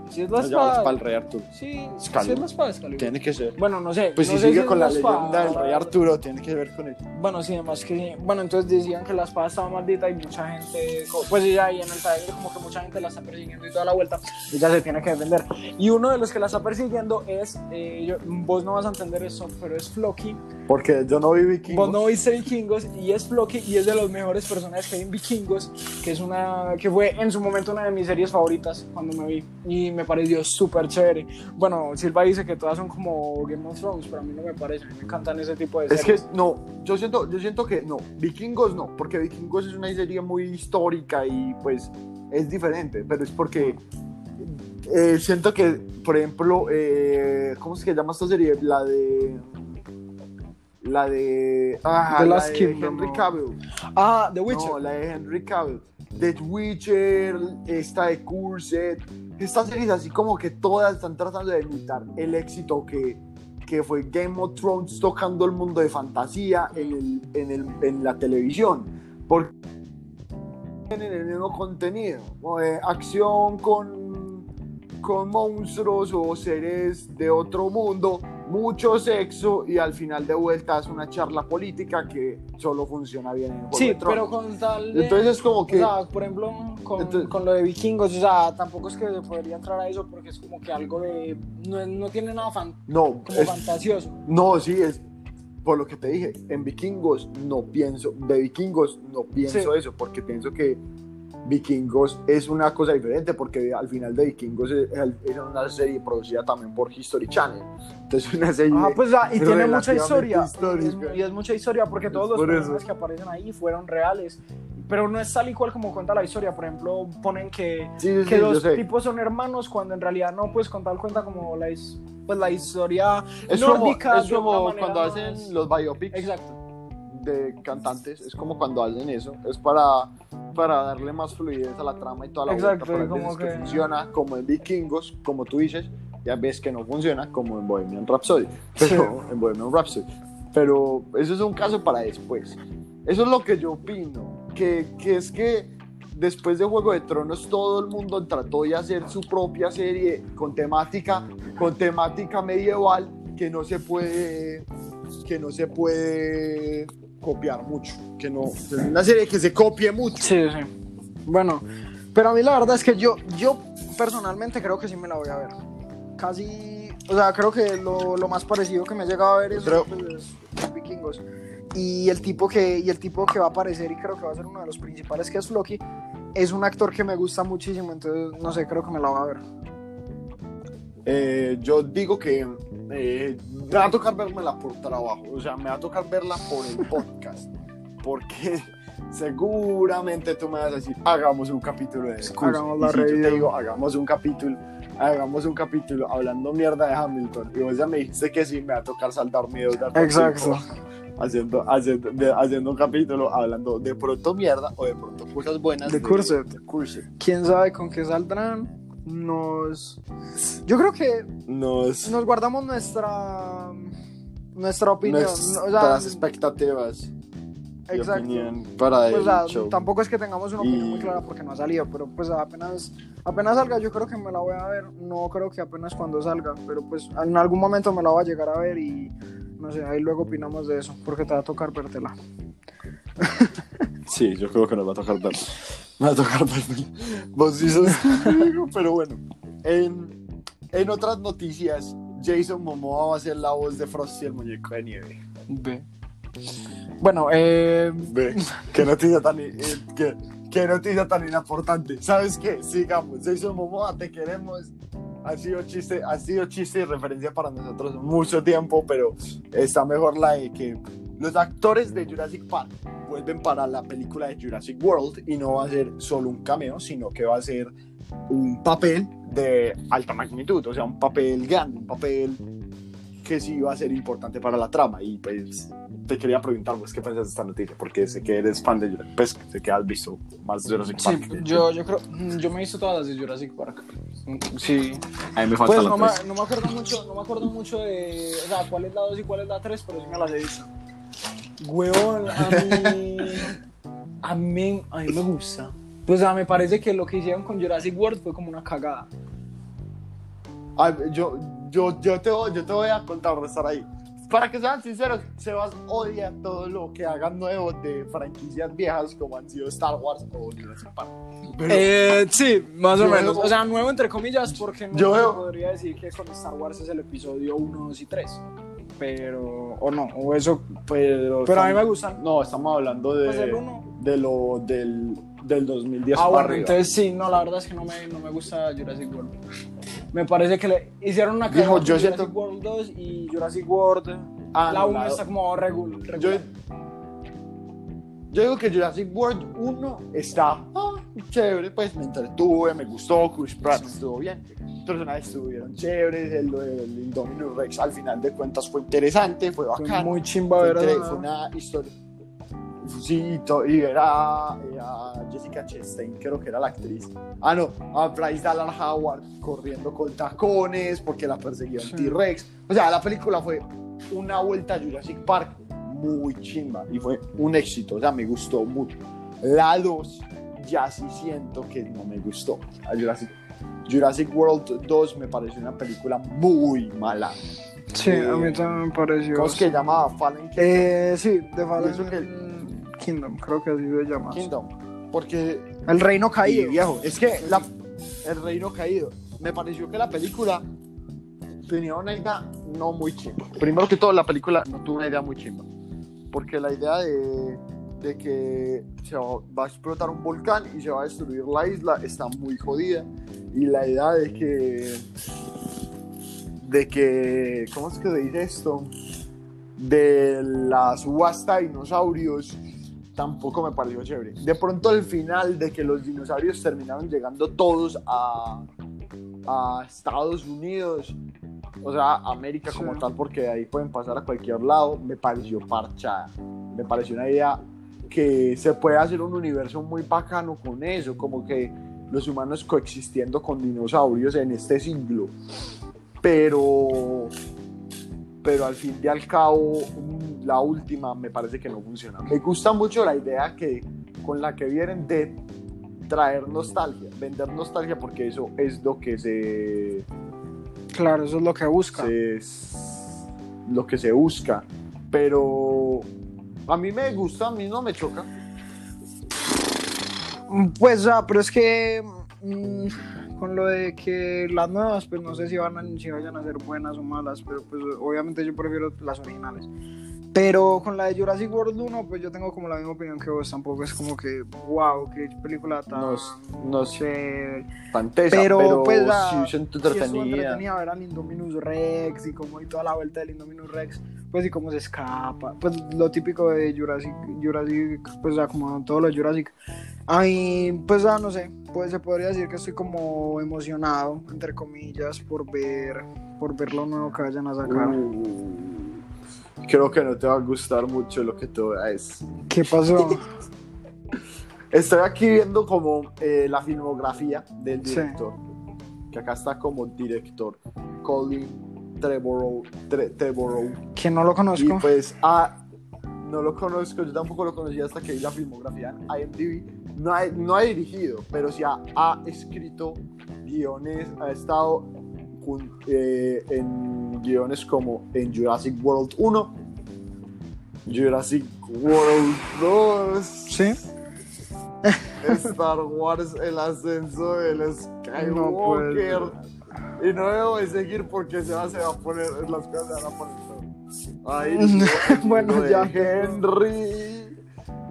Si es la la espada... espada del rey Arturo. Sí, Excalibur. es la espada Excalibur. Tiene que ser. Bueno, no sé. Pues no si sé sigue es con la espada- leyenda del rey Arturo, tiene que ver con él. Bueno, sí, además que. Bueno, entonces decían que la espada estaba maldita y mucha gente, pues ya ahí en el trailer como que mucha gente la está persiguiendo y toda la vuelta, ella se tiene que defender. Y uno de los que la está persiguiendo es, eh, yo- vos no vas a entender eso, pero es Floki. Porque yo no vi vikingos. Vos no viste Vikingos y es Floki y es de los mejores personajes que hay en Vikingos, que es una, que fue en su momento una de mis series favoritas cuando me vi y me pareció súper chévere. Bueno, Silva dice que todas son como Game of Thrones, pero a mí no me parece, a mí me encantan ese tipo de Es series. que no, yo siento, yo siento que no, vikingos no, porque vikingos es una serie muy histórica y pues es diferente, pero es porque eh, siento que, por ejemplo, eh, ¿cómo se llama esta serie? La de... La de... Ah, The la Last de Kingdom, Henry no. Cavill. Ah, The Witcher. No, la de Henry Cavill. The Witcher, esta de Cursed, estas series así como que todas están tratando de imitar el éxito que, que fue Game of Thrones tocando el mundo de fantasía en, el, en, el, en la televisión. Porque tienen el mismo contenido, eh, acción con, con monstruos o seres de otro mundo, mucho sexo y al final de vuelta es una charla política que solo funciona bien en Juego Sí, de pero con tal de- Entonces es como que... O sea, por ejemplo, con, Entonces- con lo de vikingos, o sea, tampoco es que se podría entrar a eso porque es como que algo de... No, no tiene nada fan- no, como es- fantasioso. no, sí, es por lo que te dije, en vikingos no pienso, de vikingos no pienso Sí. eso, porque pienso que vikingos es una cosa diferente, porque al final de vikingos es, es una serie producida también por History Channel, entonces una serie... Ah, pues ah, y tiene mucha historia. histórica. Y es, es mucha historia porque todos los Por eso. personajes que aparecen ahí fueron reales. Pero no es tal y cual como cuenta la historia. Por ejemplo, ponen que, Sí, sí, que sí, los tipos son hermanos cuando en realidad no, pues con tal cuenta como la, pues, la historia Es como, nórdica. es de una como cuando hacen los biopics Exacto. De cantantes, es como cuando hacen eso, es para, para darle más fluidez a la trama y toda la Exacto, vuelta, pero como que... que- funciona como en Vikingos, como tú dices, y hay veces que no funciona como en Bohemian Rhapsody, pero en Bohemian Rhapsody. Pero eso es un caso para después. Eso es lo que yo opino, que, que es que después de Juego de Tronos todo el mundo trató de hacer su propia serie con temática, con temática medieval que no se puede que no se puede copiar mucho, que no es una serie que se copie mucho. Sí, sí. Bueno, pero a mí la verdad es que yo, yo personalmente creo que sí me la voy a ver. Casi, o sea, creo que lo, lo más parecido que me ha llegado a ver es, Creo- pues, es- es Vikingos. Y el, tipo que, y el tipo que va a aparecer y creo que va a ser uno de los principales, que es Floki, es un actor que me gusta muchísimo, entonces no sé, creo que me la voy a ver. Eh, yo digo que eh, me va a tocar verla por trabajo, o sea, me va a tocar verla por el podcast, porque seguramente tú me vas a decir, hagamos un capítulo de Excuse. Hagamos la Y si yo te digo, hagamos un capítulo, hagamos un capítulo hablando mierda de Hamilton, y vos ya me dijiste que sí, me va a tocar saltar mi deuda. por Exacto. Haciendo, haciendo, de- haciendo un capítulo hablando de pronto mierda o de pronto cosas buenas De de Cursed. ¿Quién sabe con qué saldrán? Nos... Yo creo que Nos, nos guardamos nuestra nuestra opinión. nuestras o sea, expectativas. exacto. opinión para Pues, el o sea, tampoco es que tengamos una opinión Y- muy clara porque no ha salido, pero pues apenas apenas salga yo creo que me la voy a ver. No creo que apenas cuando salga, pero pues en algún momento me la voy a llegar a ver y no sé, ahí luego opinamos de eso, porque te va a tocar vértela. Sí, yo creo que nos va a tocar verlo. Me va a tocar verlo. Vos conmigo, pero bueno. En, en otras noticias, Jason Momoa va a ser la voz de Frosty el muñeco de nieve. Ve. Bueno, eh, Ve, qué noticia tan, eh, qué, qué noticia tan importante. ¿Sabes qué? Sigamos. Jason Momoa, te queremos. Ha sido chiste, ha sido chiste y referencia para nosotros mucho tiempo, pero está mejor la de que los actores de Jurassic Park vuelven para la película de Jurassic World y no va a ser solo un cameo, sino que va a ser un papel de alta magnitud, o sea, un papel grande, un papel que sí va a ser importante para la trama. Y pues te quería preguntar, pues, ¿qué piensas de esta noticia? Porque sé que eres fan de Jurassic Park, sé que has visto más Jurassic sí, Park. de yo, yo creo, yo me he visto todas las de Jurassic Park. Sí. A mí me falta Pues la no me, no me acuerdo mucho, no me acuerdo mucho de, o sea, cuál es la 2 y cuál es la 3, pero sí me las he visto. Huevón, a mí, a mí, a mí me gusta. Pues o sea, me parece que lo que hicieron con Jurassic World fue como una cagada. Ay, yo, yo, yo, te, voy- yo te voy a contar de estar ahí. Para que sean sinceros, Sebas odia todo lo que hagan nuevo de franquicias viejas como han sido Star Wars o Jurassic Park. Pero, Eh, sí, más o menos. veo- O sea, nuevo entre comillas, porque no Yo podría decir que con Star Wars es el episodio 1, 2 y 3. Pero, o no, o eso. pero, Pero a mí me gustan. No, estamos hablando de, Pues el uno. de lo, del, del 2010 Ah, para bueno, arriba. entonces sí, no, la verdad es que no me, no me gusta Jurassic World. Me parece que le hicieron una Dijo, cagada con yo Jurassic siento- World 2 y Jurassic World. Ah, la no, 1 la- está como regul- regular. yo digo que Jurassic World 1 está ah, chévere, pues me entretuve, me gustó, Chris Pratt estuvo bien, los personajes estuvieron chéveres, el, el Indominus Rex al final de cuentas fue interesante, fue Fue bacán. muy chimba fue, ver entre- a- fue una historia Sí, y era, Jessica Chastain, creo que era la actriz. Ah, no, a Bryce Dallas Howard corriendo con tacones porque la perseguía un T-Rex. O sea, la película fue una vuelta a Jurassic Park muy chimba y fue un éxito. O sea, me gustó mucho. La 2 ya sí siento que no me gustó. Jurassic, Jurassic World 2 me pareció una película muy mala. Sí, a mí también me pareció. ¿Cómo es que llamaba? Fallen Kingdom. Eh, sí, de Fallen Kingdom, creo que así se llama. Kingdom, porque... El reino caído. viejo, es que la... el reino caído. Me pareció que la película tenía una idea no muy chimba. Primero que todo, la película no tuvo una idea muy chimba. Porque la idea de, que se va, a explotar un volcán y se va a destruir la isla está muy jodida. Y la idea de que de que, ¿cómo es que se dice esto? De la subasta de dinosaurios, tampoco me pareció chévere. De pronto el final de que los dinosaurios terminaron llegando todos a Estados Unidos, o sea, América como tal, porque ahí pueden pasar a cualquier lado, me pareció parchada. Me pareció una idea que se puede hacer un universo muy bacano con eso, como que los humanos coexistiendo con dinosaurios en este siglo pero, pero al fin y al cabo, la última me parece que no funciona. Me gusta mucho la idea que, con la que vienen de traer nostalgia, vender nostalgia, porque eso es lo que se... Claro, eso es lo que busca. Es lo que se busca, pero a mí me gusta, a mí no me choca. Pues, ah, pero es que... Mm, con lo de que las nuevas, pues no sé si, van a, si vayan a ser buenas o malas, pero pues obviamente yo prefiero las originales. Pero con la de Jurassic World 1, pues yo tengo como la misma opinión que vos. Tampoco es como que, wow, qué película tan. No, sé. Fantesa, pero, pues la, sí, entretenida. Sí ver al Indominus Rex y como y toda la vuelta del Indominus Rex, pues y cómo se escapa. Pues lo típico de Jurassic, Jurassic pues ya como todo lo de Jurassic. Ay, pues ya no sé, pues se podría decir que estoy como emocionado, entre comillas, por ver, por ver lo nuevo que vayan a sacar. Uh creo que no te va a gustar mucho lo que tú ves. ¿Qué pasó? Estoy aquí viendo como eh, la filmografía del director, que acá está como director, Colin Trevorrow, Que no lo conozco. Y pues, ah, no lo conozco, yo tampoco lo conocía hasta que vi la filmografía en IMDb. No ha, no ha dirigido, pero sí ha, ha escrito guiones, ha estado eh, en guiones como en Jurassic World 1, Jurassic World 2, ¿Sí? Star Wars, el ascenso del Skywalker. y no debo de seguir porque se va, a poner, las cosas se van a poner. Ahí, bueno, ya. Henry.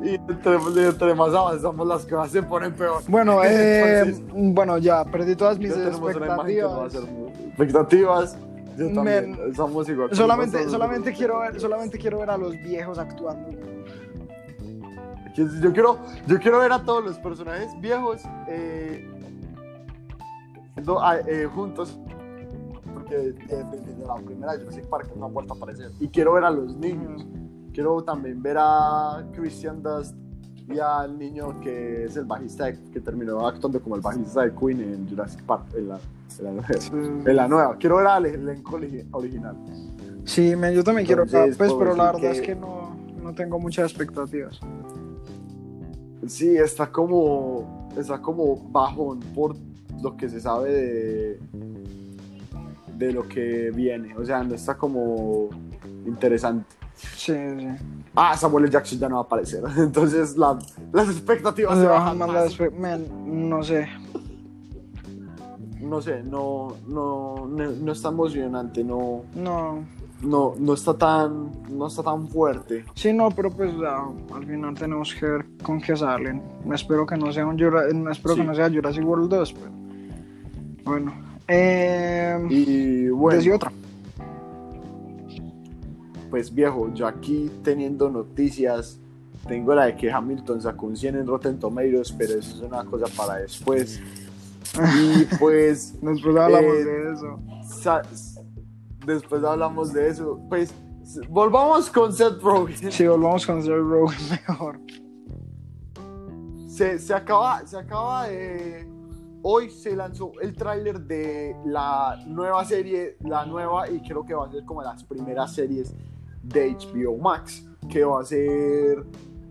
Y entre, más avanzamos las cosas se ponen peor. Bueno, eh, bueno, ya perdí todas mis expectativas expectativas. Yo también, somos igual. Solamente, solamente, quiero ver, solamente quiero ver a los viejos actuando. Yo quiero, yo quiero ver a todos los personajes viejos eh, eh, juntos. Porque desde la primera Jurassic Park no han vuelto a aparecer. Y quiero ver a los niños. Quiero también ver a Christian Dust y al niño que es el bajista que terminó actuando como el bajista de Queen en Jurassic Park, en la, en la, nueva. Quiero ver al elenco original. Sí, yo también quiero ver, pues, pero la verdad es que no, no tengo muchas expectativas. Sí, está como, está como bajón por lo que se sabe de, de lo que viene. O sea, no está como interesante. Sí, sí. Ah, Samuel Jackson ya no va a aparecer. Entonces las expectativas se, bajan más. no sé. No sé, no, no, no, está emocionante, no. No. No, no está tan, no está tan fuerte. Sí, no, pero pues al final tenemos que ver con qué salen. Me espero que no sea un espero que no sea Jurassic World 2, pero bueno. Eh, y bueno. otra pues viejo, yo aquí teniendo noticias, tengo la de que Hamilton sacó un 100 en Rotten Tomatoes, pero eso es una cosa para después. Y pues... después hablamos eh, de eso. Después hablamos de eso. Pues volvamos con Seth Rogen. Sí, volvamos con Seth Rogen mejor. Se, se, acaba, se acaba de... Hoy se lanzó el tráiler de la nueva serie, la nueva, y creo que va a ser como las primeras series de HBO Max, que va a ser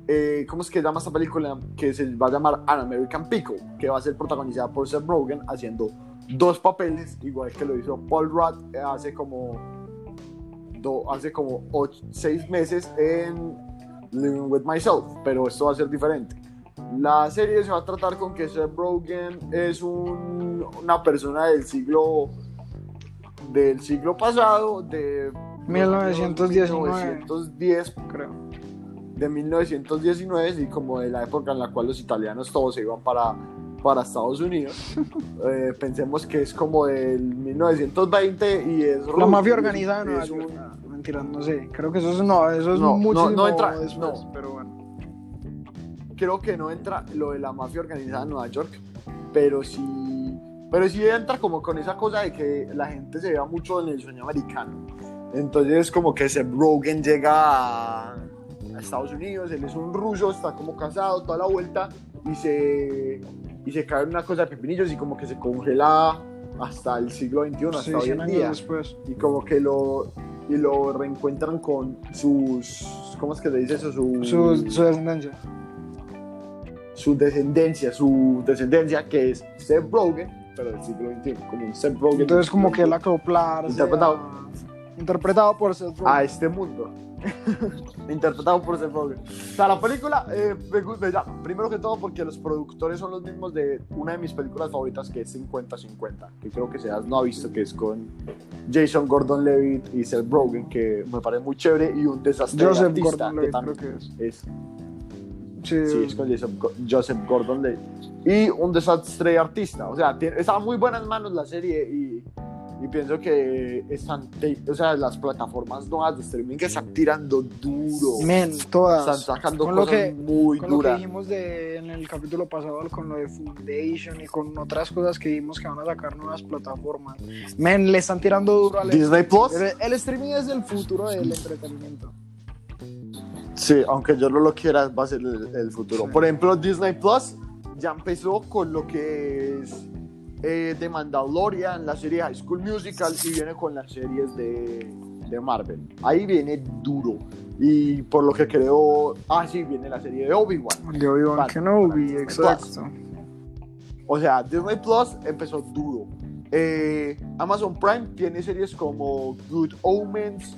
eh, ¿cómo es que llama esta película? Que se va a llamar An American Pickle, que va a ser protagonizada por Seth Rogen haciendo dos papeles, igual que lo hizo Paul Rudd hace como do, hace como ocho, seis meses en Living with Myself, pero esto va a ser diferente. La serie se va a tratar con que Seth Rogen es un, una persona del siglo del siglo pasado, de 1919, 1910, creo. De 1919 y como de la época en la cual los italianos todos se iban para, para Estados Unidos. eh, pensemos que es como del 1920 y es... La mafia organizada Nueva York. Un... Mentira, no sé. Creo que eso es, no, eso es no, muchísimo no, no entra, después, no. pero bueno. Creo que no entra lo de la mafia organizada en Nueva York, pero sí, pero sí entra como con esa cosa de que la gente se vea mucho en el sueño americano. Entonces como que Seth Rogen llega a, a Estados Unidos, él es un ruso, está como casado, toda la vuelta, y se, y se cae en una cosa de pepinillos y como que se congela hasta el siglo XXI, hasta Sí, hoy 100 en día. después. Y como que lo, y lo reencuentran con sus, ¿cómo es que se dice eso? Su, Su, su descendencia. su descendencia, su descendencia que es Seth Rogen, pero del siglo XXI, como un Seth Rogen. Entonces como que del el acoplarse Interpretado. interpretado por Seth Rogen. a este mundo. Interpretado por Seth Rogen. O sea, la película eh, me primero que todo porque los productores son los mismos de una de mis películas favoritas que es 50-50, que creo que Seas no ha visto, que es con Jason Gordon-Levitt y Seth Rogen, que me parece muy chévere y un desastre Joseph artista, que también creo que es. es Sí, Sí, es con Joseph, Go- Joseph Gordon-Levitt. Y un desastre artista. O sea, tiene- está en muy buenas manos la serie y, y pienso que están, o sea, las plataformas nuevas de streaming que están tirando duro. Men, todas. están sacando Con lo cosas que- muy con lo que duras. dijimos de, en el capítulo pasado con lo de Foundation y con otras cosas que vimos que van a sacar nuevas plataformas. Men, le están tirando duro al Disney Plus. el, el streaming es el futuro del entretenimiento. Sí, aunque yo no lo quiera, va a ser el, el futuro. Sí. Por ejemplo, Disney Plus ya empezó con lo que es eh, The Mandalorian, la serie High School Musical, y viene con las series de, de Marvel. Ahí viene duro. Y por lo que creo, ah, sí, viene la serie de Obi-Wan. De Obi-Wan. Kenobi, exacto. O sea, Disney Plus empezó duro. Eh, Amazon Prime tiene series como Good Omens,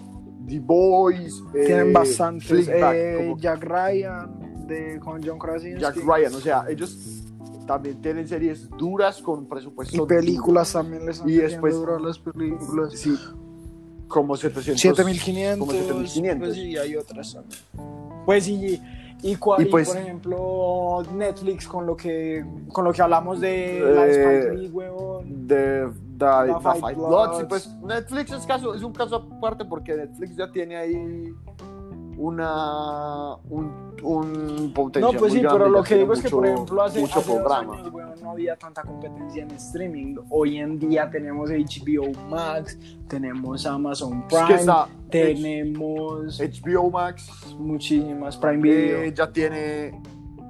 The Boys, eh, Tienen bastantes. Eh, como Jack Ryan de, con John Krasinski. Jack Ryan. O sea, ellos también tienen series duras con presupuesto. Y películas también les están Y después- duro a las películas. Sí, como 700. 7500. Como 7500. Pues sí, hay otras también. Pues y, y, cua- Y y pues- por ejemplo, Netflix con lo que con lo que hablamos de la de Eh, Spike Lee, huevón. de The, The Fight Fight Bloods. Bloods. Y pues Netflix es, caso, es un caso aparte porque Netflix ya tiene ahí una un, un potencial No, pues muy sí, grande, pero lo que digo es que, por mucho- ejemplo, hace, mucho hace dos años, weón, no había tanta competencia en streaming. Hoy en día tenemos HBO Max, tenemos Amazon Es Prime, que está tenemos HBO Max muchísimas Prime Video. eh, ya tiene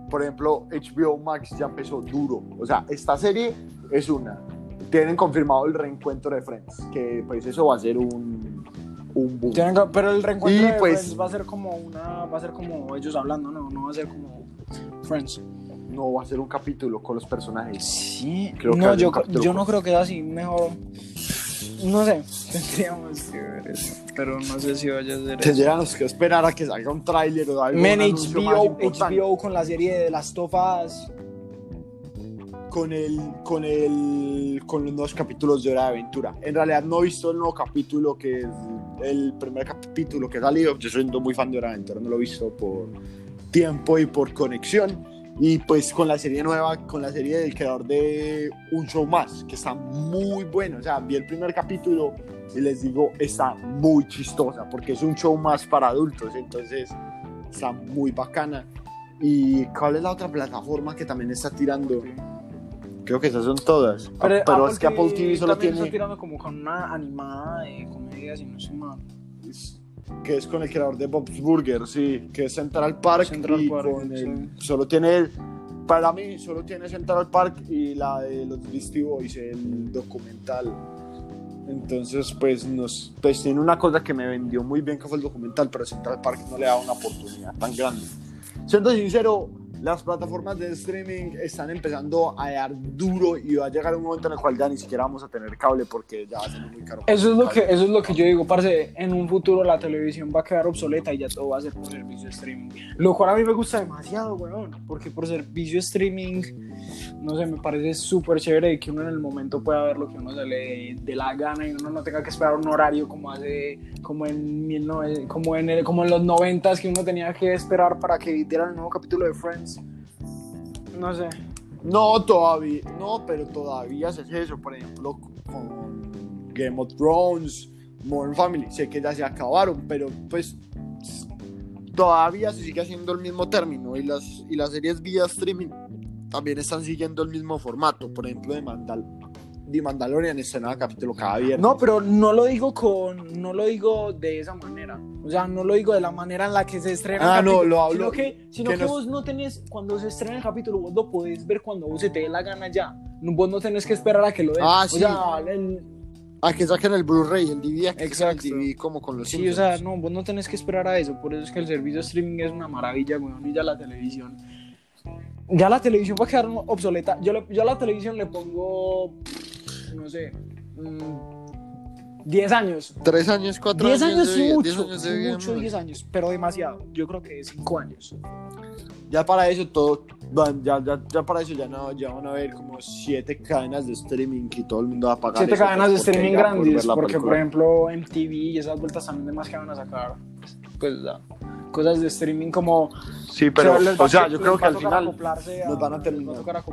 por ejemplo HBO Max ya empezó duro o sea esta serie es una tienen confirmado el reencuentro de Friends que pues eso va a ser un un boom pero el reencuentro Y, de pues- Friends va a ser como una, va a ser como ellos hablando, no, no va a ser como Friends. no va a ser un capítulo con los personajes Sí, Creo que no, yo, yo no creo que sea así, mejor, no sé, tendríamos que ver eso, pero no sé si vaya a ser tendríamos que esperar a que salga un tráiler o algo Men, HBO. HBO con la serie de las tofas. con el con el con los nuevos capítulos de Hora de Aventura. En realidad no he visto el nuevo capítulo que es el primer capítulo que ha salido. Yo soy muy fan de Hora de Aventura, no lo he visto por tiempo y por conexión. Y pues con la serie nueva, con la serie del creador de Un Show Más, que está muy bueno. O sea, vi el primer capítulo y les digo, está muy chistosa, porque es un show más para adultos, entonces está muy bacana. ¿Y cuál es la otra plataforma que también está tirando? Creo que esas son todas. Ah, Pero, es que Apple TV solo tiene. está tirando como con una animada de comedia, si no estoy mal. que es con el creador de Bob's Burger, sí, que es Central Park. Central y Park, con el- sí. Solo tiene, para mí, solo tiene Central Park y la de los Beastie Boys, el documental. Entonces, pues, nos, pues tiene una cosa que me vendió muy bien, que fue el documental, pero Central Park no le da una oportunidad tan grande. Siendo sincero, las plataformas de streaming están empezando a dar duro y va a llegar un momento en el cual ya ni siquiera vamos a tener cable porque ya va a ser muy caro. Eso es lo que eso es lo que yo digo, parce, en un futuro la televisión va a quedar obsoleta y ya todo va a ser por servicio de streaming. Lo cual a mí me gusta demasiado, weón, porque por servicio de streaming no sé, me parece súper chévere que uno en el momento pueda ver lo que uno se le dé la gana y uno no tenga que esperar un horario como hace como en 19 como en el- como en los 90 que uno tenía que esperar para que dieran el nuevo capítulo de Friends. No sé. No, todavía, no, pero todavía se hace eso, por ejemplo, con Game of Thrones, Modern Family, sé que ya se acabaron, pero pues todavía se sigue haciendo el mismo término y las, y las series vía streaming también están siguiendo el mismo formato, por ejemplo, de, Mandal de Mandalorian estrenaba capítulo cada viernes. No, pero no lo digo con, no lo digo de esa manera. O sea, no lo digo de la manera en la que se estrena. Ah, el no, capítulo, lo hablo- Sino que, sino que que nos- vos no tenés, cuando se estrena el capítulo, vos lo podés ver cuando vos se te dé la gana ya. Vos no tenés que esperar a que lo den. Ah, o sí. sea, el- A que saquen el Blu-ray, el DVD, que Exacto. el DVD como con los sí, o Simpsons. sea, no, vos no tenés que esperar a eso. Por eso es que el servicio de streaming es una maravilla, weón. Y ya la televisión. Ya la televisión va a quedar obsoleta. Yo, le- yo a la televisión le pongo, no sé, mm, 10 años. Tres años, cuatro 10 años, años de sí mucho, 10 años mucho ¿no? 10 años, pero demasiado. Yo creo que 5 años. Ya para eso todo, van- ya, ya, ya para eso ya no, ya van a haber como siete cadenas de streaming y todo el mundo va a pagar. Siete eso, cadenas de streaming por grandes, la porque por película. ejemplo MTV y esas vueltas también de más que van a sacar, pues ya, cosas de streaming como... Sí, pero, les va- o sea, yo creo que al final a- nos van a terminar. va a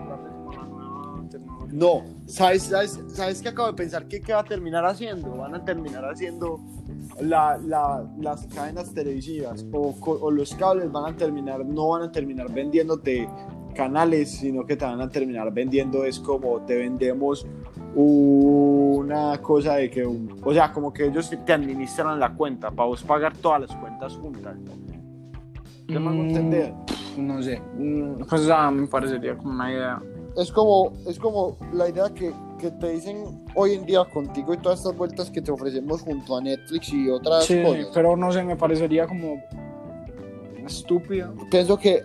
No, ¿sabes, sabes, ¿sabes qué acabo de pensar? ¿Qué, qué va a terminar haciendo? Van a terminar haciendo la, la- las cadenas televisivas o, o los cables van a terminar, no van a terminar vendiéndote canales, sino que te van a terminar vendiendo, es como te vendemos una cosa de que, un- o sea, como que ellos te administran la cuenta para vos pagar todas las cuentas juntas. ¿Qué Mm, entender? No sé, mm, pues o sea, me parecería como una idea. Es como, es como la idea que, que te dicen hoy en día contigo y todas estas vueltas que te ofrecemos junto a Netflix y otras Sí, cosas. pero no sé, me parecería como estúpido. Pienso que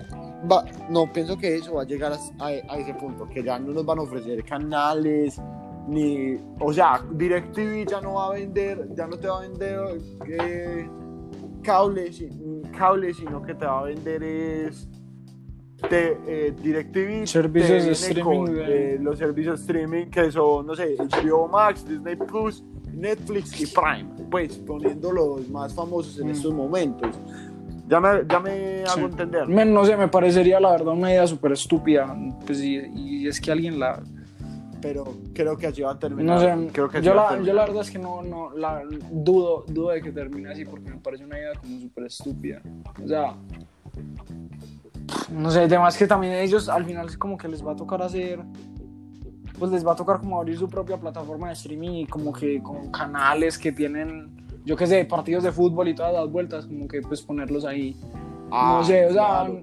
va, no, pienso que eso va a llegar a, ese punto, que ya no nos van a ofrecer canales, ni, o sea, DirecTV ya no va a vender, ya no te va a vender eh, cables, cables, sino que te va a vender es de eh, DirecTV Servicios de streaming, con, de- eh, los servicios streaming que son, no sé, HBO Max, Disney Plus, Netflix y Prime, pues poniendo los más famosos en Mm. estos momentos. Ya me, ya me hago Sí. entender. Me- no sé, me parecería la verdad una idea súper estúpida. Pues y, y es que alguien la, pero creo que así va a terminar. No sé, creo que yo, la, yo la verdad es que no, no la, dudo, dudo de que termine así porque me parece una idea como súper estúpida. O sea, no sé, además que también ellos al final es como que les va a tocar hacer, pues les va a tocar como abrir su propia plataforma de streaming y como que con canales que tienen, yo qué sé, partidos de fútbol y todas las vueltas, como que pues ponerlos ahí. Ah, no sé, o sea, claro.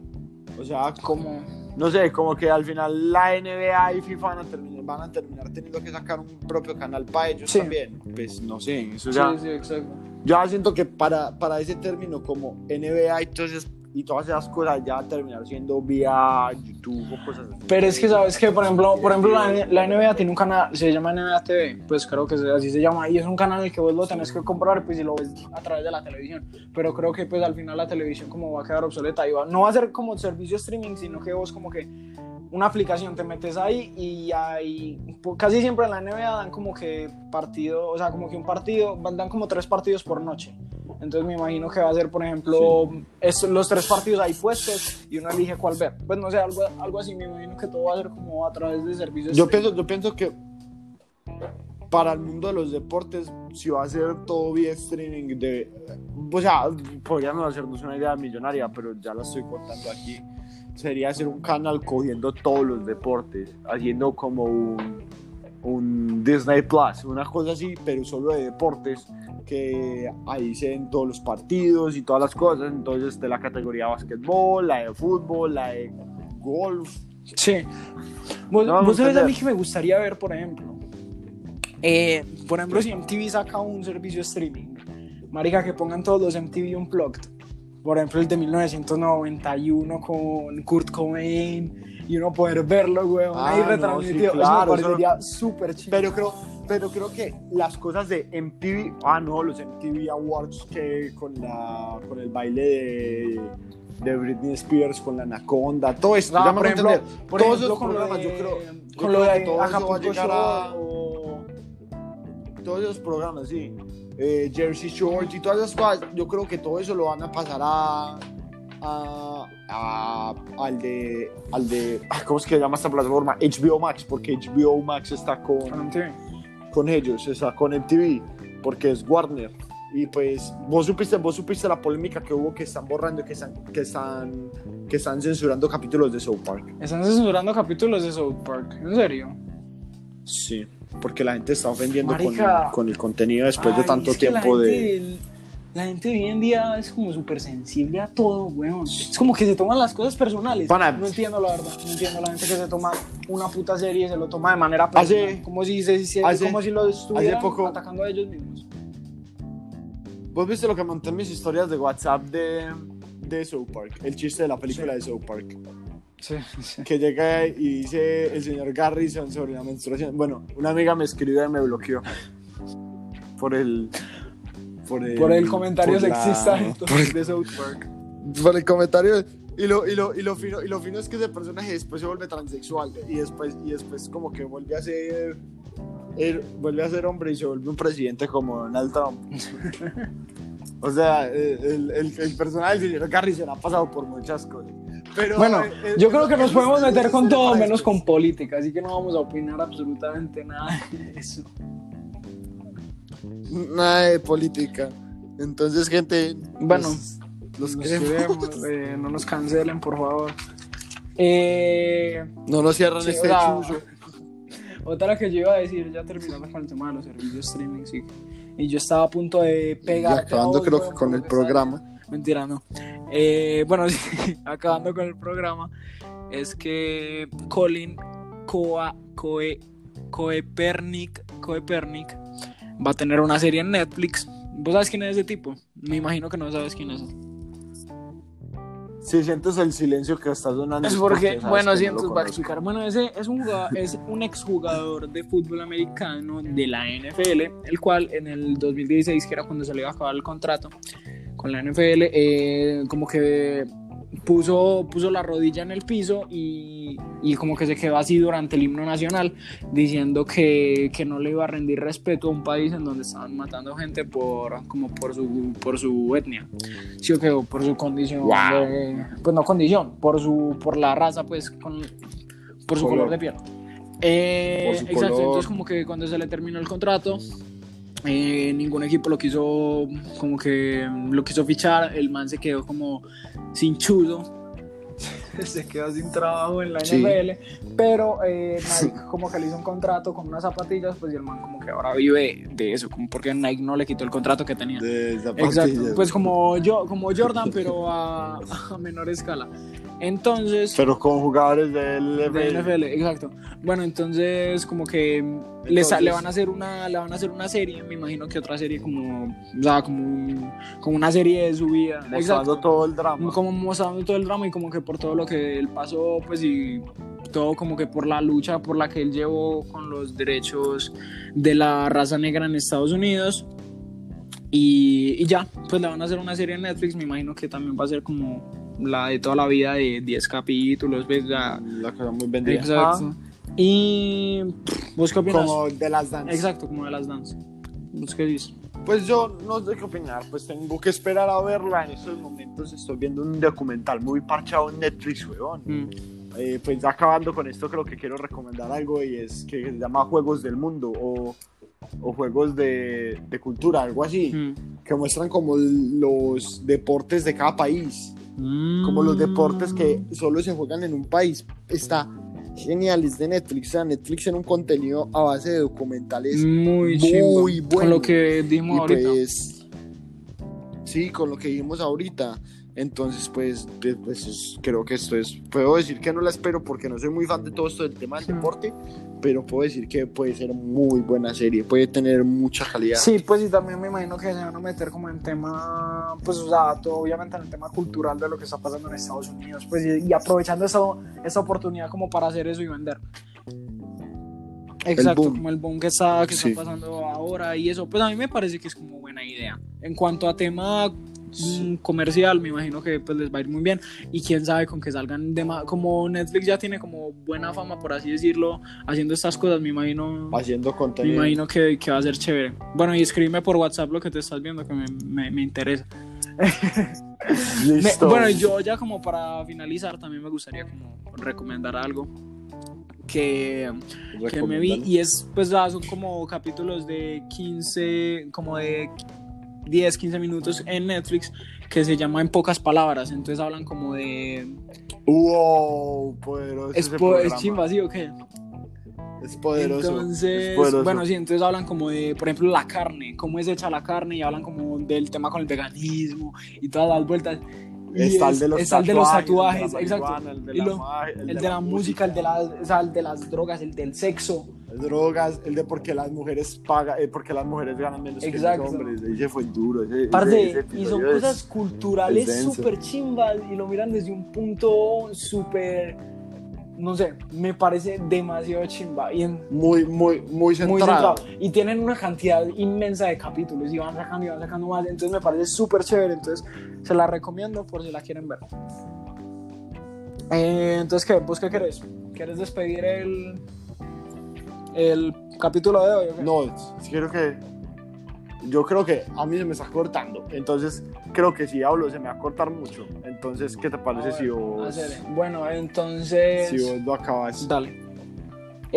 O sea, como... no sé, como que al final la NBA y FIFA van a terminar, van a terminar teniendo que sacar un propio canal para ellos Sí. también. Pues no sé, eso Sí, ya. sí, exacto. Yo siento que para, para ese término como NBA y y todas esas cosas ya terminar siendo vía YouTube o cosas así. Pero es que sabes que, por ejemplo, por ejemplo la, la NBA tiene un canal, se llama NBA TV, pues creo que así se llama, y es un canal en el que vos lo tenés que comprar pues, y lo ves a través de la televisión. Pero creo que pues al final la televisión como va a quedar obsoleta y va- no va a ser como servicio streaming, sino que vos como que una aplicación te metes ahí y po- casi siempre en la NBA dan como que partido, o sea, como que un partido, dan como tres partidos por noche. Entonces me imagino que va a ser, por ejemplo, es- los tres partidos ahí puestos y uno elige cuál ver. Pues no sé, algo, algo así, me imagino que todo va a ser como a través de servicios. Yo pienso, yo pienso que para el mundo de los deportes, si va a ser todo vía streaming, de, o sea, podríamos hacernos una idea millonaria, pero ya la estoy contando aquí. Sería hacer un canal cogiendo todos los deportes, haciendo como un, un Disney Plus, una cosa así, pero solo de deportes, que ahí se ven todos los partidos y todas las cosas, entonces de la categoría básquetbol, la de fútbol, la de golf. Sí. Vos, No, vos sabés a mí que me gustaría ver, por ejemplo. Eh, por ejemplo, si MTV saca un servicio de streaming, marica, que pongan todos los MTV Unplugged. Por ejemplo, el de 1991 con Kurt Cobain y uno poder verlo, weón, Ah, ahí no, retransmitido. sí, Eso claro, me eso- parecería súper chido. Pero creo, pero creo que las cosas de MTV, ah no, los MTV Awards que con, la, con el baile de, de Britney Spears, con la Anaconda, todo esto, Ah, ya me por ejemplo, por Todos ejemplo, esos programas, de, yo creo, yo con lo creo de todo va a Acapulco llegar a- o- todos esos programas, sí. Eh, Jersey Shore y todas esas cosas, yo creo que todo eso lo van a pasar a, a, a- al de, al de, ah, ¿cómo es que se llama esta plataforma? HBO Max, porque HBO Max está con, con ellos, está con MTV, porque es Warner. Y pues, vos supiste, vos supiste la polémica que hubo que están borrando, que están, que están, que están censurando capítulos de South Park. Están censurando capítulos de South Park, ¿en serio? Sí, porque la gente está ofendiendo con, Marica. con el contenido después de Ay, tanto es que la tiempo de... gente- La gente hoy en día es como súper sensible a todo, weón. Es como que se toman las cosas personales. Pana. No entiendo la verdad. No entiendo la gente que se toma una puta serie y se lo toma de manera Hace- personal. como si, se, se- hace- como si lo estuvieran poco- atacando a ellos mismos. ¿Vos viste lo que monté en mis historias de WhatsApp de, de South Park? El chiste de la película de South Park. Sí, sí. Que llega y dice el señor Garrison sobre la menstruación. Bueno, una amiga me escribió y me bloqueó. Por el... Por el, Por el comentario por sexista de, por el- de South Park. por el comentario y lo, y, lo, y, lo fino, y lo fino es que ese personaje después se vuelve transexual y después, y después como que vuelve a ser él vuelve a ser hombre y se vuelve un presidente como Donald Trump o sea el, el, el personaje del señor Garrison ha pasado por muchas cosas pero Bueno, eh, eh, yo creo que nos eso- podemos meter con todo menos con política, así que no vamos a opinar absolutamente nada de eso. nada de política entonces gente Bueno, los, los Nos queremos. queremos, eh, no nos cancelen, por favor. Eh, no nos cierran Sí, este o sea, chuzo otra que yo iba a decir, ya terminando con el tema de los servicios streaming, sí. Y yo estaba a punto de y pegar. acabando creo que con el programa Mentira, no. Eh, bueno, acabando con el programa, es que Colin Coa, Coe, Coepernic, Coepernic va a tener una serie en Netflix. ¿Vos sabes quién es ese tipo? Me imagino que no sabes quién es. Si sientes el silencio que está sonando. Es porque, bueno, que sí, no lo entonces va a conozco. explicar. Bueno, ese es un, jugador, es un exjugador de fútbol americano de la NFL, el cual en el 2016, que era cuando se le iba a acabar el contrato con la NFL, eh, como que puso, puso la rodilla en el piso y, y como que se quedó así durante el himno nacional, diciendo que, que no le iba a rendir respeto a un país en donde estaban matando gente por, como por, su, por su etnia, sí o qué, o por su condición, Wow. de- pues no condición, por, su, por la raza, pues con, por su Color. color de piel. Eh, exacto, color. entonces como que cuando se le terminó el contrato, eh, ningún equipo lo quiso, como que lo quiso fichar, el man se quedó como sin chudo, se quedó sin trabajo en la Sí. NFL, pero eh, Nike como que le hizo un contrato con unas zapatillas, pues y el man como que ahora vive de eso, como porque Nike no le quitó el contrato que tenía. De zapatillas. Exacto, pues como yo, como Jordan, pero a, a menor escala. Entonces, Pero con jugadores del de NFL. NFL, exacto. Bueno, entonces como que le, sa- Entonces- le van a hacer una, le van a hacer una serie, me imagino que otra serie como, o sea, como, un- como una serie de su vida. Mostrando Exacto. todo el drama. Como mostrando todo el drama y como que por todo lo que él pasó, pues y todo como que por la lucha por la que él llevó con los derechos de la raza negra en Estados Unidos. Y, y ya, pues le van a hacer una serie en Netflix, me imagino que también va a ser como la de toda la vida de 10 capítulos, pues ya. La cosa muy vendida. Exacto. Y ¿vos qué opinas? Como de las danzas. Exacto, como de las danzas. ¿Vos qué dices? Pues yo no sé qué opinar, pues tengo que esperar a verla. En estos momentos estoy viendo un documental muy parchado en Netflix, weón. Mm. Eh, pues acabando con esto, creo que quiero recomendar algo y es que se llama Juegos del Mundo o, o Juegos de, de Cultura, algo así, Mm. que muestran como los deportes de cada país, como los deportes que solo se juegan en un país. Está geniales de Netflix. O sea, Netflix tiene un contenido a base de documentales muy, muy bueno. Con lo que dimos ahorita. Pues, sí, con lo que dijimos ahorita. Entonces, pues, pues, creo que esto es. Puedo decir que no la espero porque no soy muy fan de todo esto del tema del deporte, pero puedo decir que puede ser muy buena serie, puede tener mucha calidad. Sí, pues, y también me imagino que se van a meter como en tema, pues, o sea, obviamente en el tema cultural de lo que está pasando en Estados Unidos, pues, y, aprovechando esa, esa oportunidad como para hacer eso y vender. Exacto, como el boom que está, que está pasando ahora y eso, pues a mí me parece que es como buena idea. En cuanto a tema comercial, me imagino que pues les va a ir muy bien y quién sabe con que salgan de más, como Netflix ya tiene como buena fama por así decirlo, haciendo estas cosas, me imagino haciendo contenido. Me imagino que, que va a ser chévere. Bueno, y escríbeme por WhatsApp lo que te estás viendo que me, me, interesa. Listo. bueno, yo ya como para finalizar también me gustaría como recomendar algo que, que me vi y es pues son como capítulos de 15 como de 10, 15 minutos en Netflix que se llama En pocas palabras. Entonces hablan como de. ¡Wow! Poderoso. ¿Es, ¿es chimba, sí o qué? Es poderoso. Entonces, bueno, sí, entonces hablan como de, por ejemplo, la carne, cómo es hecha la carne, y hablan como del tema con el veganismo y todas las vueltas. está, el de los tatuajes, de los tatuajes, exacto. El de la, el de la, música, el de, la, o sea, el de las drogas, el del sexo drogas, el de porque las mujeres pagan, eh, porque las mujeres ganan menos que los hombres. Ese fue duro. Ese, y son cosas culturales súper chimbas y lo miran desde un punto súper, no sé, me parece demasiado chimba. Y muy, muy, muy centrado. Y tienen una cantidad inmensa de capítulos y van sacando y van sacando más. Entonces me parece súper chévere. Entonces se la recomiendo por si la quieren ver. Eh, entonces, ¿qué? ¿Vos qué querés? ¿Quieres despedir el, el capítulo de hoy. No, quiero que. Yo creo que a mí se me está cortando. Entonces, creo que si hablo se me va a cortar mucho. Entonces, ¿qué te parece si vos. Bueno, entonces. Si vos lo acabas. Dale.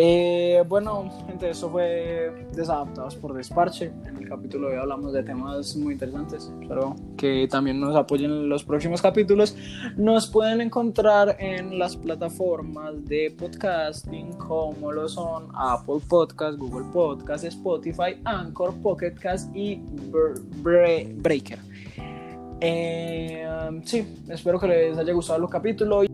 Eh, bueno, gente, eso fue Desadaptados por Desparche. En el capítulo de hoy hablamos de temas muy interesantes. Espero que también nos apoyen en los próximos capítulos. Nos pueden encontrar en las plataformas de podcasting como lo son Apple Podcast, Google Podcast, Spotify, Anchor, Pocket Cast y Breaker. Eh, sí, espero que les haya gustado los capítulos.